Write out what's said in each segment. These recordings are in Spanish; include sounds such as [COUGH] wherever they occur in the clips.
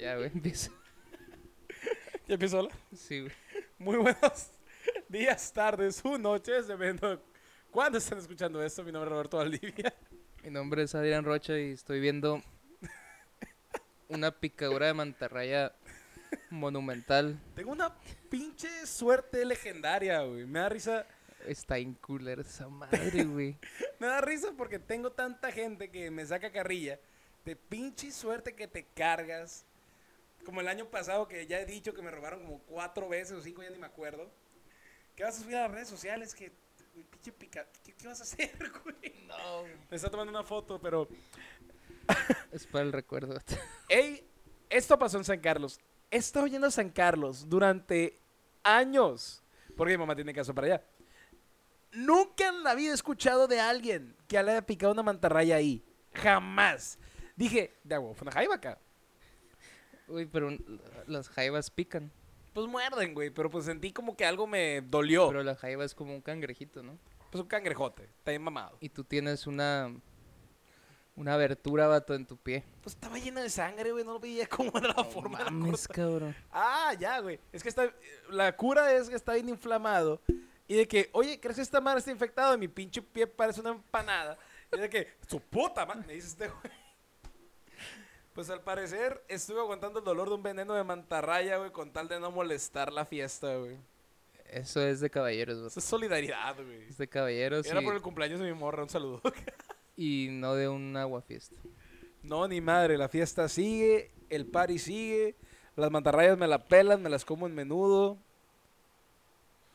Ya, güey, [LAUGHS] empieza. ¿Ya empezó la? Sí, güey. Muy buenos días, tardes o noches, dependiendo cuándo están escuchando esto. Mi nombre es Roberto Valdivia. Mi nombre es Adrián Rocha y estoy viendo una picadura de mantarraya monumental. Tengo una pinche suerte legendaria, güey. Me da risa. Está en cooler esa madre, güey. [LAUGHS] Me da risa porque tengo tanta gente que me saca carrilla. De pinche suerte que te cargas. Como el año pasado que ya he dicho que me robaron como cuatro veces o cinco, ya ni me acuerdo. ¿Qué vas a subir a las redes sociales? Que, pinche pica... ¿Qué, qué vas a hacer, [LAUGHS] güey? No. Me está tomando una foto, pero... [LAUGHS] Es para el recuerdo. [LAUGHS] Ey, esto pasó en San Carlos. He estado yendo a San Carlos durante años. Porque mi mamá tiene caso para allá. Nunca en la vida he escuchado de alguien que le haya picado una mantarraya ahí. Jamás. Dije, de agua, fue una jaiba acá. Uy, pero las jaivas pican. Pues muerden, güey. Pero pues sentí como que algo me dolió. Pero la jaiva es como un cangrejito, ¿no? Pues un cangrejote. Está bien mamado. Y tú tienes una una abertura, vato, en tu pie. Pues estaba llena de sangre, güey. No lo veía [LAUGHS] cómo era la forma de la cabrón. Ah, ya, güey. Es que está. La cura es que está bien inflamado. Y de que, oye, ¿crees que esta madre está infectada? Mi pinche pie parece una empanada. Y de que, su puta madre, me dice este güey. Pues al parecer estuve aguantando el dolor de un veneno de mantarraya, güey, con tal de no molestar la fiesta, güey. Eso es de caballeros, vato. Eso es solidaridad, güey. Es de caballeros Era y, por el cumpleaños de mi morra, un saludo. [LAUGHS] y no de un agua fiesta. No, ni madre, la fiesta sigue, el party sigue, las mantarrayas me la pelan, me las como en menudo.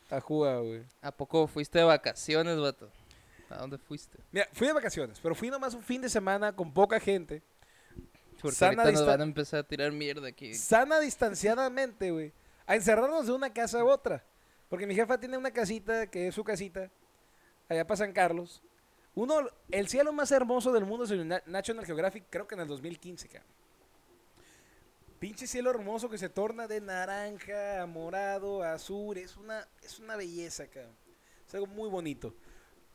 A jugar, güey. ¿A poco fuiste de vacaciones, vato? ¿A dónde fuiste? Mira, fui de vacaciones, pero fui nomás un fin de semana con poca gente. Porque Sana ahorita nos dista- van a empezar a tirar mierda aquí. Sana distanciadamente, güey. A encerrarnos de una casa a otra. Porque mi jefa tiene una casita que es su casita, allá para San Carlos. Uno, el cielo más hermoso del mundo es el Na- National Geographic, creo que en el 2015, cabrón. Pinche cielo hermoso que se torna de naranja a morado, a azul. Es una, es una belleza, cabrón. Es algo muy bonito.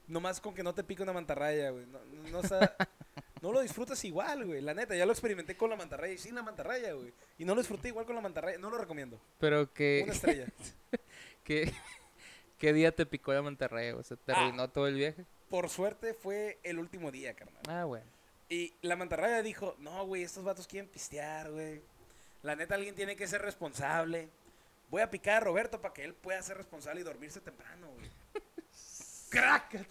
Nomás con que no te pique una mantarraya, güey. No, no, no está- [LAUGHS] no lo disfrutas igual, güey. La neta, ya lo experimenté con la mantarraya y sin la mantarraya, güey. Y no lo disfruté igual con la mantarraya. No lo recomiendo. Pero que, Una estrella. [LAUGHS] que- ¿qué día te picó la mantarraya? O sea, ¿te Ah. arruinó todo el viaje? Por suerte fue el último día, carnal. Ah, bueno. Y la mantarraya dijo, no, güey, estos vatos quieren pistear, güey. La neta, alguien tiene que ser responsable. Voy a picar a Roberto para que él pueda ser responsable y dormirse temprano, güey. [LAUGHS] ¡Crack!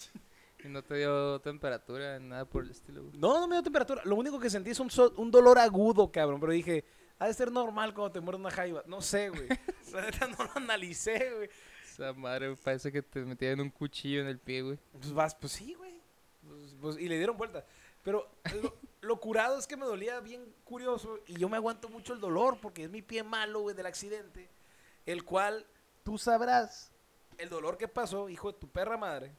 Y no te dio temperatura, nada por el estilo, güey. No, no me dio temperatura. Lo único que sentí es un, so- un dolor agudo, cabrón. Pero dije, ha de ser normal cuando te muerde una jaiba. No sé, güey. [LAUGHS] [LAUGHS] La neta no lo analicé, güey. Esa madre parece que te metían un cuchillo en el pie, güey. Pues vas, pues sí, güey. Pues- pues- y le dieron vuelta. Pero lo, [LAUGHS] lo curado es que me dolía bien curioso y yo me aguanto mucho el dolor porque es mi pie malo, güey, del accidente. El cual tú sabrás el dolor que pasó, hijo de tu perra madre.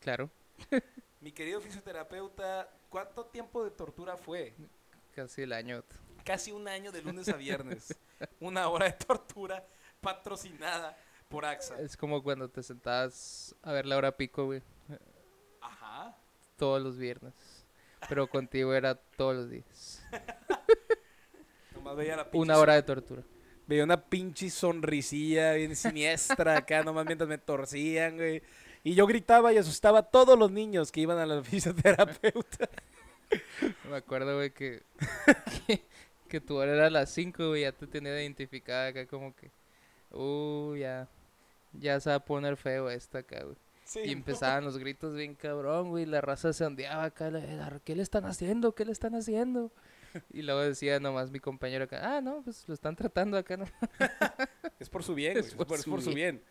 Claro, [LAUGHS] Mi querido fisioterapeuta, ¿cuánto tiempo de tortura fue? casi el año. Casi un año de lunes a [LAUGHS] viernes. Una hora de tortura patrocinada por AXA. Es como cuando te sentabas a ver la hora pico, güey. Ajá. Todos los viernes. Pero contigo era todos los días. [LAUGHS] Nomás veía la pinche Una hora de tortura. Veía una pinche sonrisilla bien siniestra acá, nomás mientras me torcían, güey. Y yo gritaba y asustaba a todos los niños que iban a la [LAUGHS] fisioterapeuta. [LAUGHS] Me acuerdo, güey, que, que, que tu hora era a las 5, güey, ya te tenía identificada acá como que, uh, ya, ya se va a poner feo esta acá, güey. Sí, Y empezaban los gritos bien cabrón, güey, la raza se ondeaba acá, ¿qué le están haciendo? ¿Qué le están haciendo? [LAUGHS] Y luego decía nomás mi compañero acá, ah, no, pues lo están tratando acá, ¿no? Es por su bien, güey. Es Es por su bien.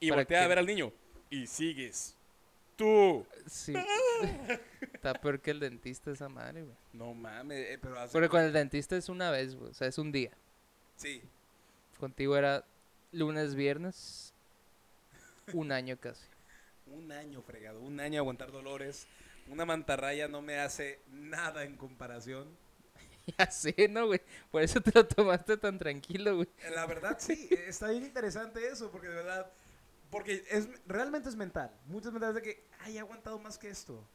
Y voltea a ver al niño. Y sigues. Tú. Sí. [LAUGHS] Está peor que el dentista esa madre, güey. No mames, eh, pero hace- Porque con el dentista es una vez, güey, o sea, es un día. Sí. Contigo era lunes, viernes, un año casi. [LAUGHS] Un año fregado, un año aguantar dolores. Una mantarraya no me hace nada en comparación. [LAUGHS] Ya sé, ¿no, güey? Por eso te lo tomaste tan tranquilo, güey. La verdad, sí, está bien interesante eso, porque de verdad, porque es realmente es mental. Muchas mental de que, ay, he aguantado más que esto.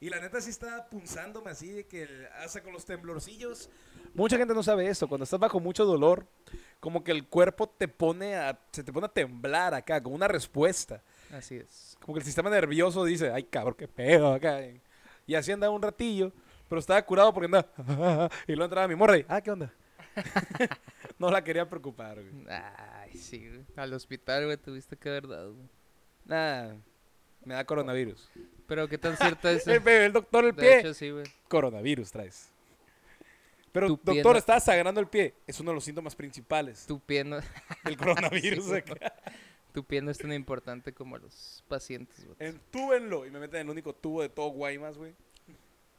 Y la neta sí estaba punzándome así de que el- hasta con los temblorcillos. Mucha gente no sabe esto. Cuando estás bajo mucho dolor, como que el cuerpo te pone a, se te pone a temblar acá, como una respuesta. Así es. Como que el sistema nervioso dice, ay cabrón, qué pedo acá. Y así andaba un ratillo, pero estaba curado porque andaba. [LAUGHS] y luego entraba mi morra y, ah, ¿qué onda? [LAUGHS] no la quería preocupar, güey. Ay, sí, güey. Al hospital, güey, tuviste que haber dado, güey. Nada, me da coronavirus. Pero qué tan cierto es [LAUGHS] el, el doctor el De pie. hecho, sí, güey. Coronavirus traes. Pero, Tu doctor, no- estaba sangrando el pie. Es uno de los síntomas principales Tu pie no, [LAUGHS] del coronavirus. [LAUGHS] Sí, acá. tu pie no es tan importante como los pacientes, güey. Entúbenlo. Y me meten en el único tubo de todo Guaymas, güey.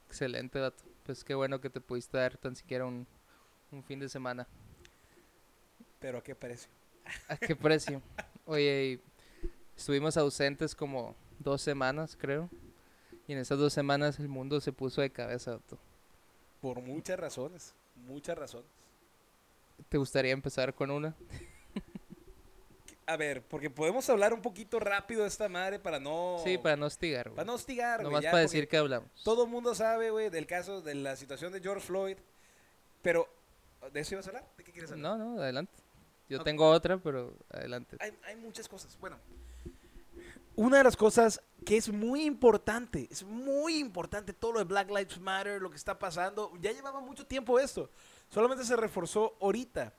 Excelente, dato. Pues qué bueno que te pudiste dar tan siquiera un, un fin de semana. Pero a qué precio. ¿A qué precio? Oye, y estuvimos ausentes como dos semanas, creo. Y en esas dos semanas el mundo se puso de cabeza, Dato. Por muchas razones. Muchas razones. ¿Te gustaría empezar con una? A ver, porque podemos hablar un poquito rápido de esta madre para no. Sí, para no hostigar, güey. Para no hostigar, güey. Nomás ya, para decir que hablamos. Todo el mundo sabe, güey, del caso de la situación de George Floyd. Pero, ¿de eso ibas a hablar? ¿De qué quieres hablar? No, no, adelante. Yo tengo otra, pero adelante. Hay, hay muchas cosas. Bueno, una de las cosas que es muy importante, es muy importante todo lo de Black Lives Matter, lo que está pasando. Ya llevaba mucho tiempo esto. Solamente se reforzó ahorita,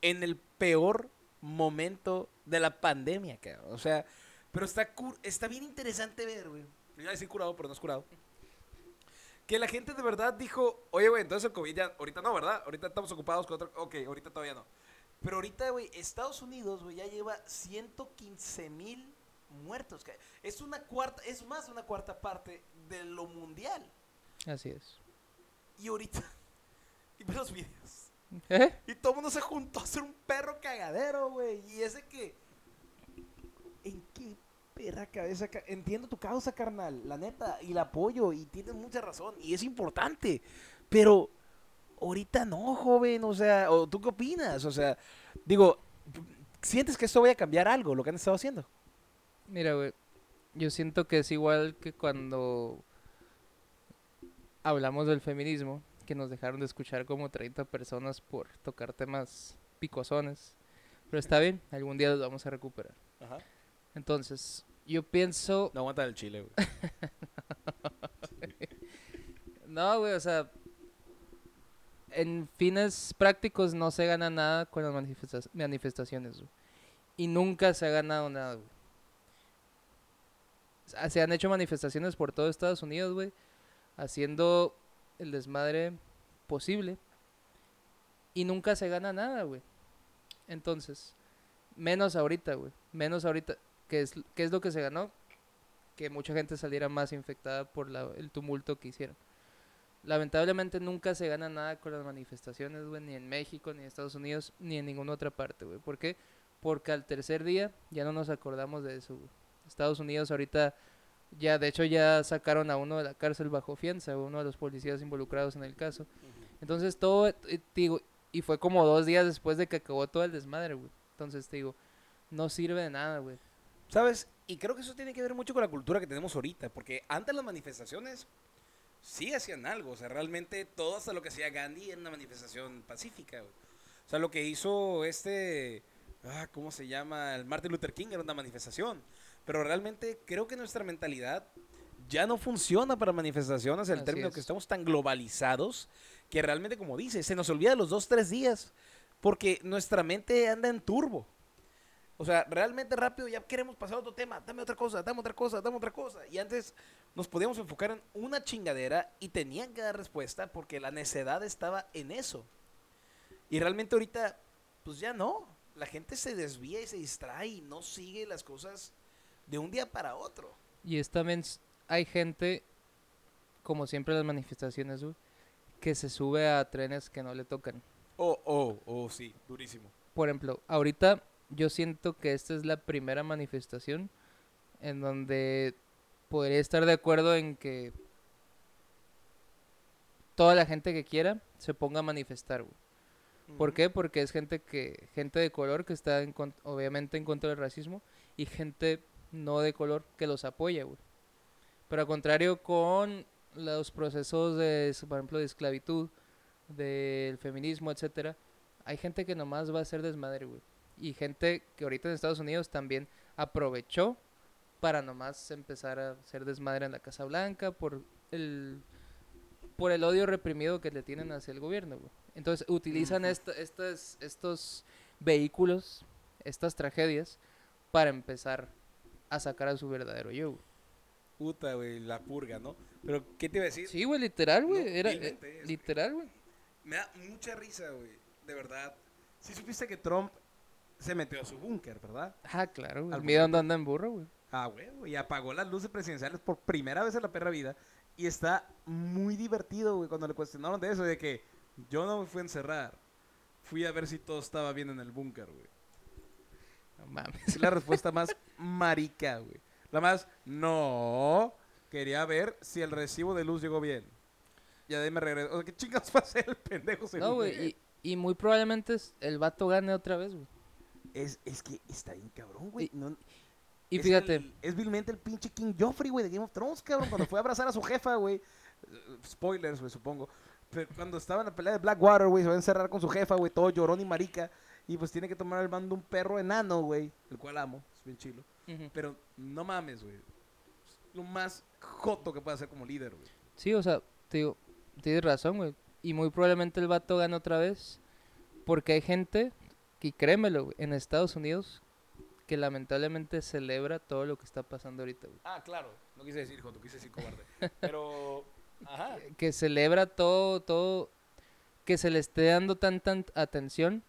en el peor momento de la pandemia, cabrón. O sea, pero está, está bien interesante ver, güey. Iba a decir curado, pero no es curado. Que la gente de verdad dijo, oye, güey, entonces el COVID ya, ahorita no, ¿verdad? Ahorita estamos ocupados con otra... Ok, ahorita todavía no. Pero ahorita, güey, Estados Unidos, güey, ya lleva 115 mil muertos. Es una cuarta, es más de una cuarta parte de lo mundial. Así es. Y ahorita, [LAUGHS] y ve los videos. ¿Eh? Y todo el mundo se juntó a hacer un perro cagadero, güey. Y ese que, ¿en qué perra cabeza? ca- Entiendo tu causa, carnal, la neta, y la apoyo, y tienes mucha razón, y es importante. Pero ahorita no, joven, o sea, o ¿tú qué opinas? O sea, digo, ¿sientes que esto vaya a cambiar algo, lo que han estado haciendo? Mira, güey. Yo siento que es igual que cuando hablamos del feminismo, que nos dejaron de escuchar como 30 personas por tocar temas picosones. Pero está bien, algún día los vamos a recuperar. Ajá. Entonces, yo pienso... No aguanta el chile, güey. [LAUGHS] No, güey, o sea... En fines prácticos no se gana nada con las manifestaciones. Y nunca se ha ganado nada, Se han hecho manifestaciones por todo Estados Unidos, güey. Haciendo el desmadre posible. Y nunca se gana nada, güey. Entonces, menos ahorita, güey. Menos ahorita. ¿Qué es, qué es lo que se ganó? Que mucha gente saliera más infectada por la- el tumulto que hicieron. Lamentablemente nunca se gana nada con las manifestaciones, güey, ni en México, ni en Estados Unidos, ni en ninguna otra parte, güey. ¿Por qué? Porque al tercer día ya no nos acordamos de eso, güey. Estados Unidos ahorita ya, de hecho, ya sacaron a uno de la cárcel bajo fianza, uno de los policías involucrados en el caso. Entonces todo, te digo, y fue como dos días después de que acabó todo el desmadre, güey. Entonces te digo, no sirve de nada, güey. ¿Sabes? Y creo que eso tiene que ver mucho con la cultura que tenemos ahorita, porque antes las manifestaciones sí hacían algo, o sea, realmente todo hasta lo que hacía Gandhi era una manifestación pacífica, güey. O sea, lo que hizo este, ah, ¿cómo se llama? El Martin Luther King era una manifestación, pero realmente creo que nuestra mentalidad ya no funciona para manifestaciones, el Así término es. que estamos tan globalizados, que realmente, como dice, se nos olvida los dos, tres días, porque nuestra mente anda en turbo. O sea, realmente rápido ya queremos pasar a otro tema. Dame otra cosa, dame otra cosa, dame otra cosa. Y antes nos podíamos enfocar en una chingadera y tenían que dar respuesta porque la necedad estaba en eso. Y realmente ahorita, pues ya no. La gente se desvía y se distrae y no sigue las cosas de un día para otro. Y es también, s- hay gente, como siempre las manifestaciones, que se sube a trenes que no le tocan. Oh, oh, oh, sí, durísimo. Por ejemplo, ahorita yo siento que esta es la primera manifestación en donde podría estar de acuerdo en que toda la gente que quiera se ponga a manifestar, güey. ¿Por qué? Porque es gente que gente de color que está en obviamente en contra del racismo y gente no de color que los apoya, güey. Pero al contrario, con los procesos de, por ejemplo, de esclavitud, del feminismo, etcétera, hay gente que nomás va a ser desmadre, güey. Y gente que ahorita en Estados Unidos también aprovechó para nomás empezar a ser desmadre en la Casa Blanca por el por el odio reprimido que le tienen hacia el gobierno, güey. Entonces utilizan esta- estas, estos vehículos, estas tragedias, para empezar a sacar a su verdadero yo. güey. Puta, güey, la purga, ¿no? Pero, ¿qué te iba a decir? Sí, güey, literal, güey. No, Era eh, es, literal, güey. Me da mucha risa, güey. De verdad. Sí supiste que Trump se metió a su búnker, ¿verdad? Ah, claro, güey. Al miedo anda en burro, güey. Ah, güey, y apagó las luces presidenciales por primera vez en la perra vida. Y está muy divertido, güey, cuando le cuestionaron de eso, de que yo no me fui a encerrar. Fui a ver si todo estaba bien en el búnker, güey. No mames. Es la respuesta más marica, güey. La más, no, quería ver si el recibo de luz llegó bien. Y de ahí me regreso. O sea, ¿qué chingados va a hacer el pendejo No, güey. Y, y muy probablemente el vato gane otra vez, güey. Es, es que está bien cabrón, güey. Y- No- Y es fíjate, el- es vilmente el pinche King Joffrey, güey, de Game of Thrones, cabrón. Cuando fue a abrazar a su jefa, güey. Spoilers, güey, supongo. Pero cuando estaba en la pelea de Blackwater, güey, se va a encerrar con su jefa, güey, todo llorón y marica. Y pues tiene que tomar el mando un perro enano, güey. El cual amo, es bien chilo. Pero no mames, güey. Lo más joto que puede hacer como líder, güey. sí, o sea, te digo, tienes razón, güey. Y muy probablemente el vato gane otra vez. Porque hay gente, que créemelo, güey, en Estados Unidos, que lamentablemente celebra todo lo que está pasando ahorita, güey. Ah, claro. No quise decir joto, quise decir cobarde. [LAUGHS] Pero, ajá. que celebra todo, todo, que se le esté dando tanta atención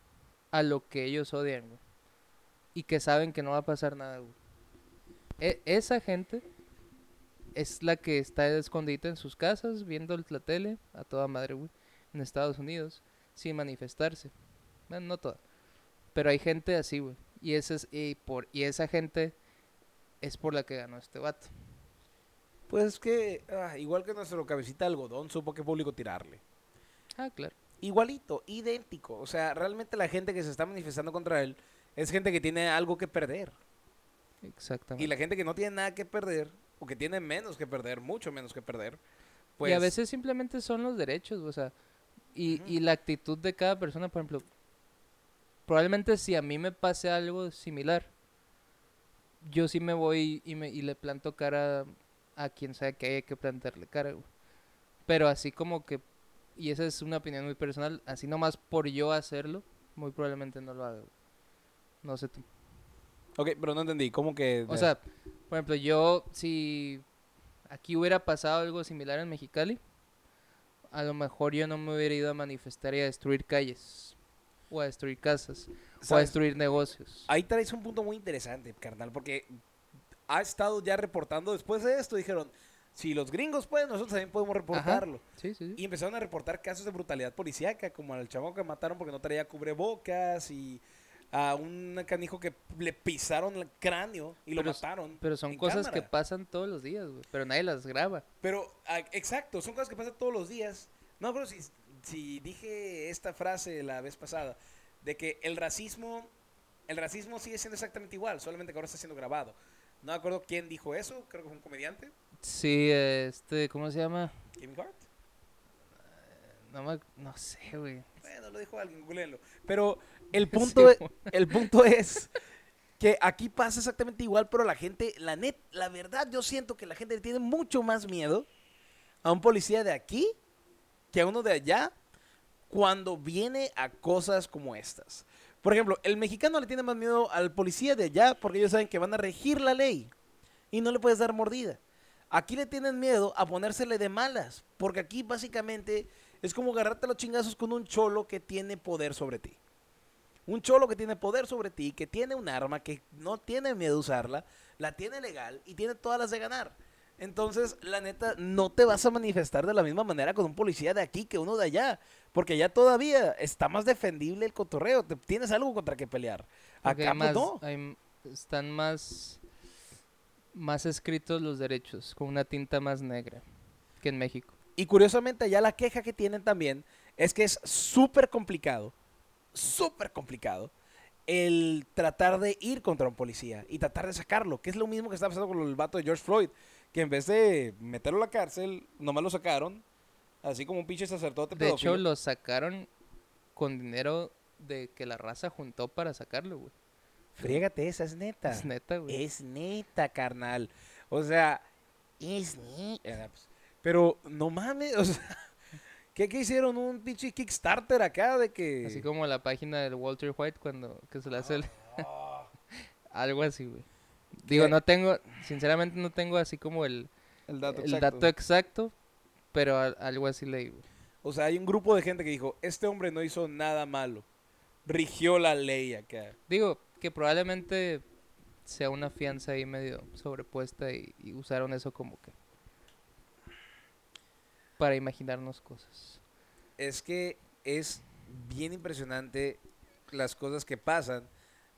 a lo que ellos odian, güey. Y que saben que no va a pasar nada, güey. E- esa gente es la que está escondida en sus casas, viendo la tele, a toda madre, güey, en Estados Unidos, sin manifestarse. Bueno, no toda. Pero hay gente así, güey. Y, ese es, y, por, y esa gente es por la que ganó este vato. Pues es que, ah, igual que nuestro cabecita de algodón, supo qué público tirarle. Ah, claro. Igualito, idéntico. O sea, realmente la gente que se está manifestando contra él es gente que tiene algo que perder. Exactamente. Y la gente que no tiene nada que perder, o que tiene menos que perder, mucho menos que perder, pues... y a veces simplemente son los derechos, o sea, y, y la actitud de cada persona, por ejemplo, probablemente si a mí me pase algo similar, yo sí me voy y, me, y le planto cara a quien sea que haya que plantarle cara, güey. Pero así como que, y esa es una opinión muy personal, así nomás por yo hacerlo, muy probablemente no lo haga, güey. No sé tú. Ok, pero no entendí, ¿cómo que...? O sea, por ejemplo, yo si aquí hubiera pasado algo similar en Mexicali, a lo mejor yo no me hubiera ido a manifestar y a destruir calles, o a destruir casas, o a destruir negocios. Ahí traes un punto muy interesante, carnal, porque ha estado ya reportando después de esto, dijeron, si los gringos pueden, nosotros también podemos reportarlo. Sí, sí, sí. Y empezaron a reportar casos de brutalidad policíaca, como al chavo que mataron porque no traía cubrebocas y a un canijo que le pisaron el cráneo y lo Pero mataron. Pero son cosas que pasan todos los días, güey, pero nadie las graba. Pero, ah, exacto, son cosas que pasan todos los días. No acuerdo si, si dije esta frase la vez pasada, de que el racismo, el racismo sigue siendo exactamente igual, solamente que ahora está siendo grabado. No me acuerdo quién dijo eso, creo que fue un comediante, Sí, este, ¿cómo se llama? Kevin Hart. No, me, no sé, güey. Bueno, lo dijo alguien, googleenlo. Pero el [LAUGHS] punto, Sí, es, el punto [LAUGHS] es que aquí pasa exactamente igual, pero la gente, la net, la verdad, yo siento que la gente le tiene mucho más miedo a un policía de aquí que a uno de allá cuando viene a cosas como estas. Por ejemplo, el mexicano le tiene más miedo al policía de allá porque ellos saben que van a regir la ley y no le puedes dar mordida. Aquí le tienen miedo a ponérsele de malas, porque aquí básicamente es como agarrarte los chingazos con un cholo que tiene poder sobre ti. Un cholo que tiene poder sobre ti, que tiene un arma, que no tiene miedo a usarla, la tiene legal y tiene todas las de ganar. Entonces, la neta, no te vas a manifestar de la misma manera con un policía de aquí que uno de allá. Porque allá todavía está más defendible el cotorreo. Te, tienes algo contra que pelear. Porque Acá pues más, no. hay están más, más escritos los derechos, con una tinta más negra que en México. Y curiosamente allá la queja que tienen también es que es súper complicado, súper complicado el tratar de ir contra un policía y tratar de sacarlo, que es lo mismo que está pasando con el vato de George Floyd, que en vez de meterlo a la cárcel, nomás lo sacaron, así como un pinche sacerdote De hecho, pedófilo. lo sacaron con dinero de que la raza juntó para sacarlo, güey. Friégate esa, es neta. Es neta, güey. Es neta, carnal. O sea, es neta. pues, Pero no mames, [LAUGHS] o sea, ¿qué, qué hicieron? Un pinche Kickstarter acá de que... Así como la página del Walter White cuando que se le hace el- [LAUGHS] algo así, güey. Digo, ¿Qué? no tengo, sinceramente no tengo así como el, el dato el exacto. dato exacto, pero al- algo así leí, güey. O sea, hay un grupo de gente que dijo, este hombre no hizo nada malo. Rigió la ley acá. Digo, que probablemente sea una fianza ahí medio sobrepuesta y, y usaron eso como que para imaginarnos cosas. Es que es bien impresionante las cosas que pasan.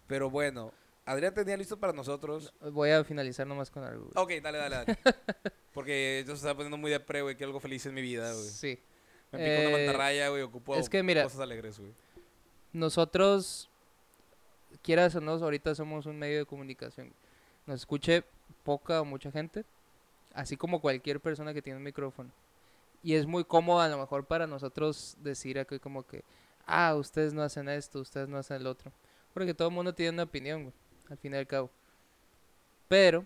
Pero bueno, Adrián tenía listo para nosotros. Voy a finalizar nomás con algo. güey. Ok, dale, dale, dale. [LAUGHS] Porque yo se estaba poniendo muy de pre, güey, que algo feliz en mi vida, güey. Sí. Me pico una Eh, mantarraya, güey, ocupo es que mira- cosas alegres, güey. Nosotros, quieras o no, ahorita somos un medio de comunicación. Nos escuche poca o mucha gente, así como cualquier persona que tiene un micrófono. Y es muy cómodo a lo mejor para nosotros decir aquí como que, ah, ustedes no hacen esto, ustedes no hacen el otro. Porque todo el mundo tiene una opinión, güey, al fin y al cabo. Pero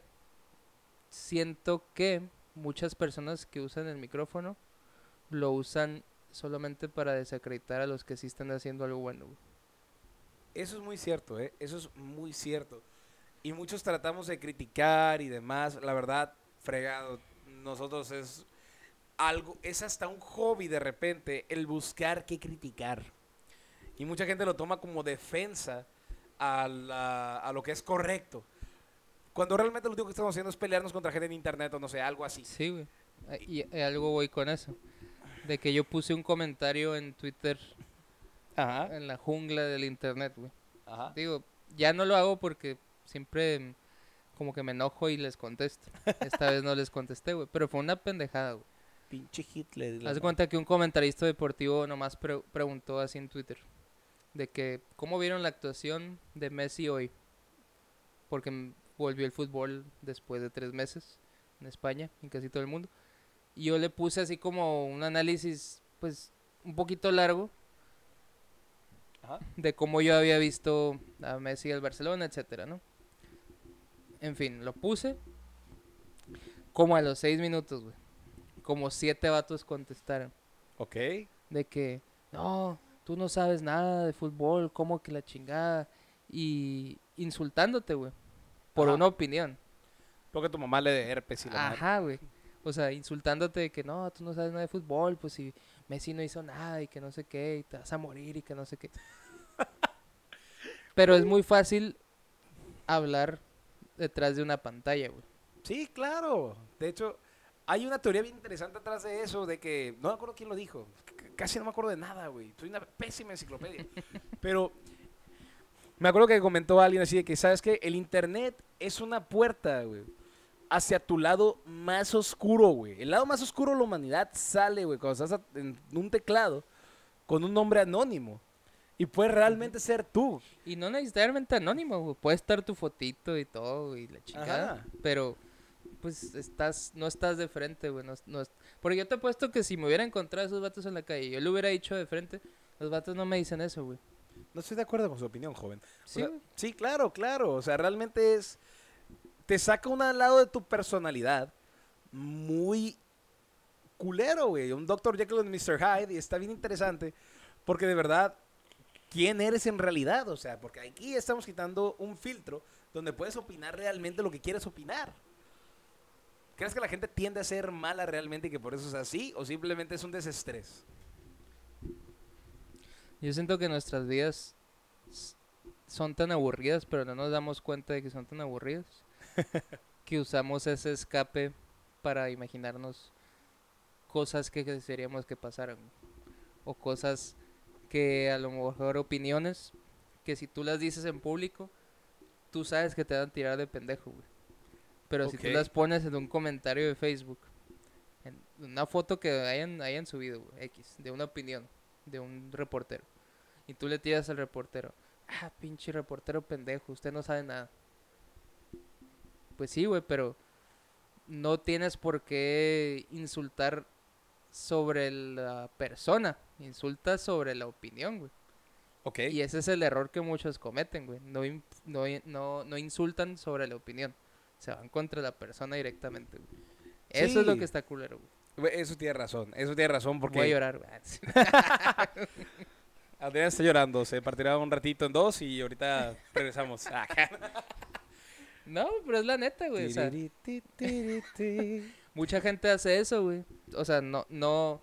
siento que muchas personas que usan el micrófono lo usan solamente para desacreditar a los que sí están haciendo algo bueno. Eso es muy cierto, ¿eh? Eso es muy cierto. Y muchos tratamos de criticar y demás. La verdad, fregado. Nosotros es algo, es hasta un hobby de repente el buscar qué criticar. Y mucha gente lo toma como defensa a, la- a lo que es correcto. Cuando realmente lo único que estamos haciendo es pelearnos contra gente en internet o no sé, algo así. Sí, güey. Ah, Y, y algo voy con eso. De que yo puse un comentario en Twitter Ajá. en la jungla del internet, güey. Ajá. Digo, ya no lo hago porque siempre como que me enojo y les contesto. Esta vez no les contesté, güey. Pero fue una pendejada, güey. Pinche Hitler. Haz de cuenta que un comentarista deportivo nomás pre- preguntó así en Twitter. De que, ¿cómo vieron la actuación de Messi hoy? Porque volvió el fútbol después de tres meses en España, en casi todo el mundo. Y yo le puse así como un análisis, pues, un poquito largo Ajá. de cómo yo había visto a Messi al Barcelona, etcétera, ¿no? En fin, lo puse. Como a los seis minutos, güey. Como siete vatos contestaron. Ok. De que, no, tú no sabes nada de fútbol, como que la chingada. Y insultándote, güey. Por Ajá. una opinión. Porque tu mamá le de herpes y la. Ajá, güey. O sea, insultándote de que no, tú no sabes nada de fútbol, pues si Messi no hizo nada y que no sé qué, y te vas a morir y que no sé qué. Pero es muy fácil hablar detrás de una pantalla, güey. Sí, claro. De hecho, hay una teoría bien interesante atrás de eso, de que, no me acuerdo quién lo dijo, casi no me acuerdo de nada, güey. Soy una pésima enciclopedia. [LAUGHS] Pero me acuerdo que comentó alguien así de que, ¿sabes qué? El Internet es una puerta, güey, hacia tu lado más oscuro, güey. El lado más oscuro de la humanidad sale, güey, cuando estás en un teclado con un nombre anónimo. Y puede realmente ser tú. Y no necesariamente anónimo, güey. Puede estar tu fotito y todo, y la chingada. Ajá. Pero, pues, estás, no estás de frente, güey. No, no porque yo te he puesto que si me hubiera encontrado a esos vatos en la calle yo le hubiera dicho de frente, los vatos no me dicen eso, güey. No estoy de acuerdo con su opinión, joven. O Sí, sea, sí, claro, claro. O sea, realmente es. Te saca un lado de tu personalidad muy culero, güey. Un Dr. Jekyll y Mr. Hyde. Y está bien interesante. Porque de verdad, ¿quién eres en realidad? O sea, porque aquí estamos quitando un filtro donde puedes opinar realmente lo que quieres opinar. ¿Crees que la gente tiende a ser mala realmente y que por eso es así? ¿O simplemente es un desestrés? Yo siento que nuestras vidas son tan aburridas, pero no nos damos cuenta de que son tan aburridas, [LAUGHS] que usamos ese escape para imaginarnos cosas que desearíamos que pasaran. O cosas que a lo mejor opiniones que si tú las dices en público, tú sabes que te van a tirar de pendejo, güey. Pero si tú las pones en un comentario de Facebook, en una foto que hayan, hayan subido, X, de una opinión, de un reportero, y tú le tiras al reportero, ah, pinche reportero pendejo, usted no sabe nada. Pues sí, güey, pero no tienes por qué insultar sobre la persona, insultas sobre la opinión, güey. Ok. Y ese es el error que muchos cometen, güey. No, no, no, no insultan sobre la opinión. Se van contra la persona directamente, güey. Eso es lo que está culero, güey. Eso tiene razón, eso tiene razón porque... Voy a llorar, güey. [LAUGHS] Adrián está llorando, se partirá un ratito en dos y ahorita regresamos. [LAUGHS] No, pero es la neta, güey. O sea, mucha gente hace eso, güey. O sea, no, no...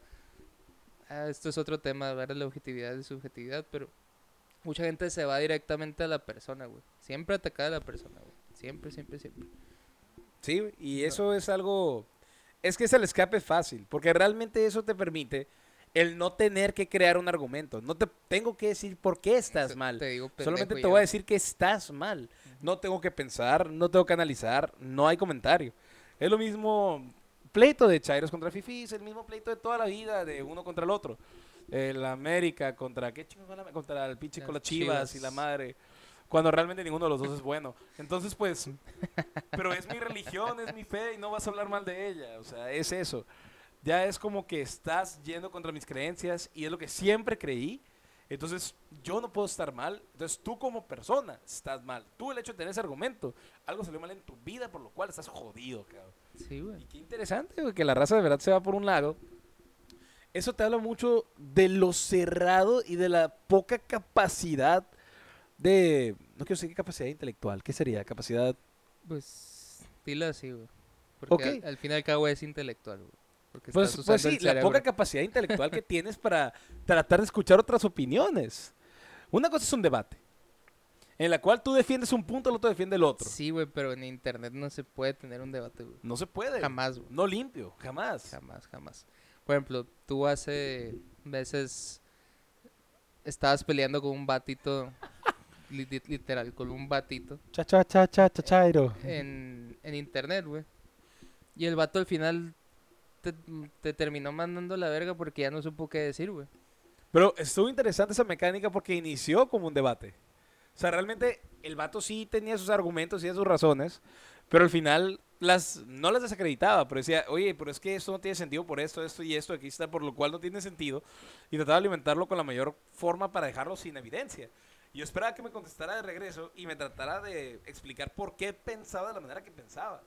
ah, esto es otro tema, de la objetividad y subjetividad, pero mucha gente se va directamente a la persona, güey. Siempre atacar a la persona, güey. Siempre, siempre, siempre. Sí, y eso es algo... Es que es el escape fácil, porque realmente eso te permite el no tener que crear un argumento. No te tengo que decir por qué estás Eso mal. Te digo, Solamente te voy a decir que estás mal. No tengo que pensar, no tengo que analizar, no hay comentario. Es lo mismo pleito de Chairos contra Fifis, el mismo pleito de toda la vida, de uno contra el otro. El América contra, ¿qué Contra el pinche con Las chivas y la madre. Cuando realmente ninguno de los dos es [LAUGHS] bueno. Entonces, pues, pero es mi religión, es mi fe y no vas a hablar mal de ella. O sea, es eso. Ya es como que estás yendo contra mis creencias y es lo que siempre creí. Entonces, yo no puedo estar mal. Entonces, tú como persona estás mal. Tú el hecho de tener ese argumento, algo salió mal en tu vida, por lo cual estás jodido, cabrón. Sí, güey. Y qué interesante, güey, que la raza de verdad se va por un lado. Eso te habla mucho de lo cerrado y de la poca capacidad de... No quiero decir qué capacidad intelectual. ¿Qué sería? Capacidad... Pues, dilo así, güey. Porque al, al fin y al cabo es intelectual, güey. Porque Pues, estás pues sí, la poca capacidad intelectual que [LAUGHS] tienes para tratar de escuchar otras opiniones. Una cosa es un debate, en la cual tú defiendes un punto, el otro defiende el otro. Sí, güey, pero en internet no se puede tener un debate, güey. No se puede. Jamás, güey. No limpio, jamás. Jamás, jamás. Por ejemplo, tú hace veces estabas peleando con un batito, literal, con un batito Cha, cha, cha, cha, cha, chairo. en, en internet, güey. Y el vato al final te, te terminó mandando la verga porque ya no supo qué decir, güey. Pero estuvo interesante esa mecánica porque inició como un debate. O sea, realmente el vato sí tenía sus argumentos y sus razones, pero al final las no las desacreditaba, pero decía, oye, pero es que esto no tiene sentido por esto, esto y esto, aquí está, por lo cual no tiene sentido, y trataba de alimentarlo con la mayor forma para dejarlo sin evidencia. Yo esperaba que me contestara de regreso y me tratara de explicar por qué pensaba de la manera que pensaba.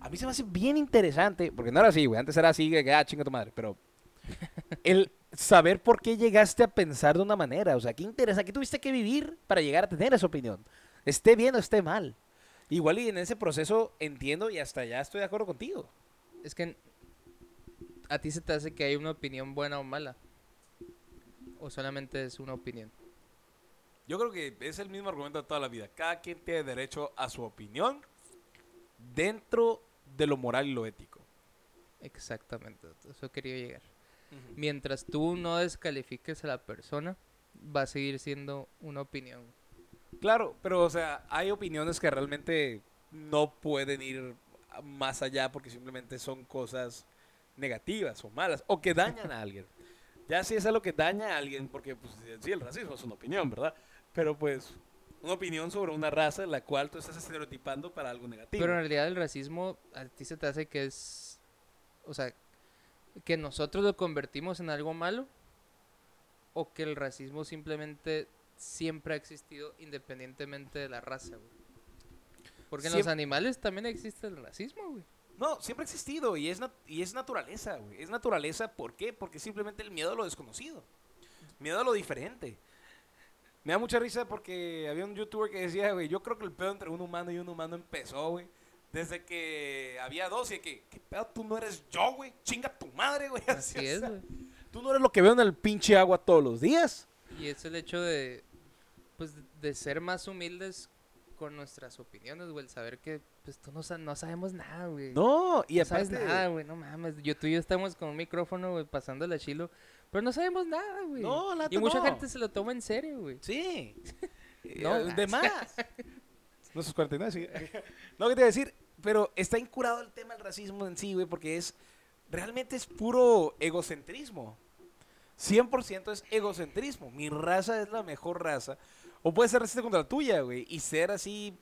A mí se me hace bien interesante, porque no era así, güey, antes era así, que ah, chinga tu madre, pero [LAUGHS] el saber por qué llegaste a pensar de una manera. O sea, qué interesa, qué tuviste que vivir para llegar a tener esa opinión. Esté bien o esté mal. Igual y en ese proceso entiendo y hasta ya estoy de acuerdo contigo. Es que a ti se te hace que hay una opinión buena o mala. O solamente es una opinión. Yo creo que es el mismo argumento de toda la vida. Cada quien tiene derecho a su opinión dentro de lo moral y lo ético. Exactamente, eso quería llegar. Mientras tú no descalifiques a la persona, va a seguir siendo una opinión. Claro, pero o sea, hay opiniones que realmente no pueden ir más allá porque simplemente son cosas negativas o malas o que dañan a alguien. [LAUGHS] Ya si es algo que daña a alguien, porque pues sí, el racismo es una opinión, ¿verdad? Pero pues una opinión sobre una raza en la cual tú estás estereotipando para algo negativo. Pero en realidad el racismo a ti se te hace que es, o sea, que nosotros lo convertimos en algo malo o que el racismo simplemente siempre ha existido independientemente de la raza, güey. Porque en los animales también existe el racismo, güey. No, siempre ha existido y es, nat- y es naturaleza, güey. Es naturaleza, ¿por qué? Porque simplemente el miedo a lo desconocido. Miedo a lo diferente. Me da mucha risa porque había un youtuber que decía, güey, yo creo que el pedo entre un humano y un humano empezó, güey. Desde que había dos y que, ¿qué pedo? Tú no eres yo, güey. Chinga tu madre, güey. [LAUGHS] Así es, güey. Tú no eres lo que veo en el pinche agua todos los días. Y es el hecho de, pues, de ser más humildes con nuestras opiniones, güey. El saber que, pues, tú no, no sabemos nada, güey. No, y no sabes aparte... nada, güey. No mames. Yo, tú y yo estamos con un micrófono, güey, pasando la chilo. Pero no sabemos nada, güey. No, la Y mucha no. gente se lo toma en serio, güey. Sí. [LAUGHS] No, no, de [LAUGHS] más. No, sus 49, sí. [LAUGHS] No, ¿qué te iba a decir? Pero está incurado el tema del racismo en sí, güey, porque es. Realmente es puro egocentrismo. 100% es egocentrismo. Mi raza es la mejor raza. O puede ser racista contra la tuya, güey. Y ser así.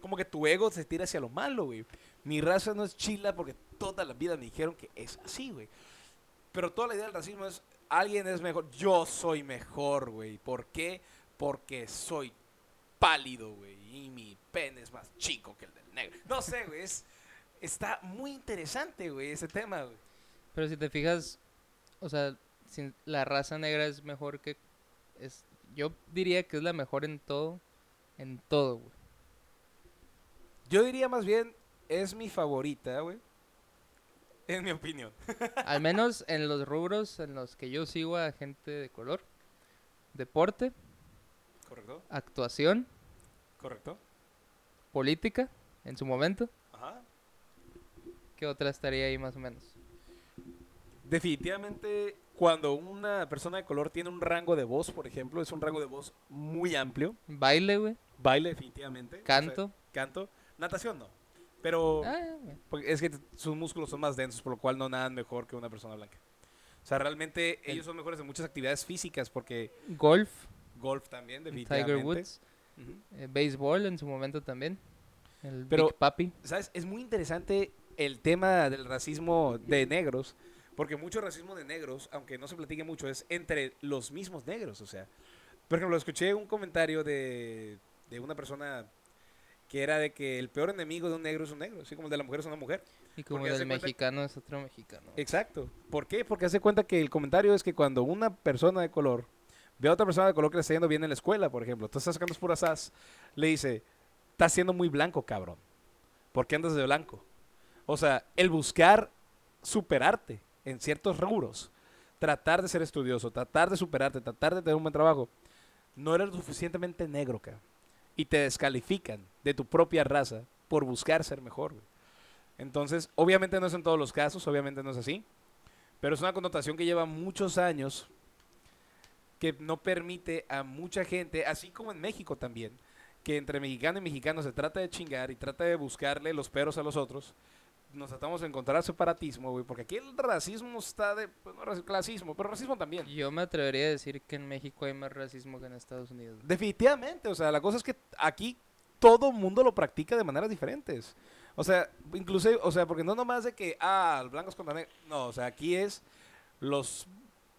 Como que tu ego se tira hacia lo malo, güey. Mi raza no es chila porque toda la vida me dijeron que es así, güey. Pero toda la idea del racismo es, alguien es mejor, yo soy mejor, güey. ¿Por qué? Porque soy pálido, güey. Y mi pene es más chico que el del negro. No sé, güey. es- está muy interesante, güey, ese tema, güey. Pero si te fijas, o sea, sin- la raza negra es mejor que... Es, yo diría que es la mejor en todo. En todo, güey. Yo diría más bien, es mi favorita, güey. En mi opinión. [LAUGHS] Al menos en los rubros en los que yo sigo a gente de color. Deporte, ¿Correcto? actuación, ¿Correcto? política, en su momento. Ajá. ¿Qué otra estaría ahí más o menos? Definitivamente, cuando una persona de color tiene un rango de voz, por ejemplo, es un rango de voz muy amplio. Baile, güey. Baile, definitivamente. O sea, Canto. canto. Natación, no. Pero Ah, es que sus músculos son más densos, por lo cual no nadan mejor que una persona blanca. O sea, realmente El- ellos son mejores en muchas actividades físicas, porque Golf, golf también, definitivamente. Tiger Woods. Ujú. eh, béisbol en su momento también. El Pero- Big Papi. ¿Sabes? Es muy interesante el tema del racismo de negros, porque mucho racismo de negros, aunque no se platique mucho, es entre los mismos negros. O sea, por ejemplo, escuché un comentario de, de una persona que era de que el peor enemigo de un negro es un negro, así como el de la mujer es una mujer. Y como el cuenta- mexicano es otro mexicano. Exacto. ¿Por qué? Porque hace cuenta que el comentario es que cuando una persona de color ve a otra persona de color que le está yendo bien en la escuela, por ejemplo, tú estás sacando puras as, le dice, estás siendo muy blanco, cabrón. ¿Por qué andas de blanco? O sea, el buscar superarte en ciertos rubros, tratar de ser estudioso, tratar de superarte, tratar de tener un buen trabajo, no eres lo suficientemente negro, cabrón. Y te descalifican de tu propia raza por buscar ser mejor. Entonces, obviamente no es en todos los casos, obviamente no es así, pero es una connotación que lleva muchos años que no permite a mucha gente, así como en México también, que entre mexicano y mexicano se trata de chingar y trata de buscarle los peros a los otros. Nos tratamos de encontrar separatismo, güey, porque aquí el racismo está de, pues no clasismo, pero racismo también. Yo me atrevería a decir que en México hay más racismo que en Estados Unidos. güey. Definitivamente, o sea, la cosa es que aquí todo mundo lo practica de maneras diferentes. O sea, inclusive, o sea, porque no nomás de que, ah, blancos contra negros, no, o sea, aquí es los,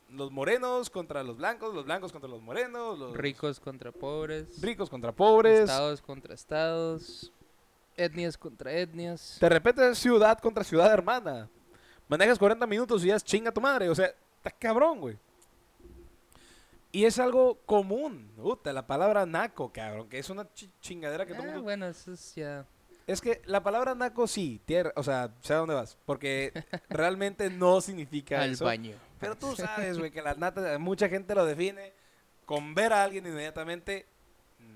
los morenos contra los blancos, los blancos contra los morenos, los Ricos contra pobres. ricos contra pobres. Estados contra estados. Etnias contra etnias. De repente es ciudad contra ciudad hermana. Manejas 40 minutos y ya es chinga tu madre, o sea, está cabrón, güey. Y es algo común, puta, la palabra naco, cabrón, que es una chi- chingadera que todo Ah, mundo bueno, eso es ya. Es que la palabra naco sí, tiene- o sea, sé a dónde vas, porque [LAUGHS] realmente no significa Al eso. baño. Pero tú [LAUGHS] sabes, güey, que la nata, mucha gente lo define con ver a alguien inmediatamente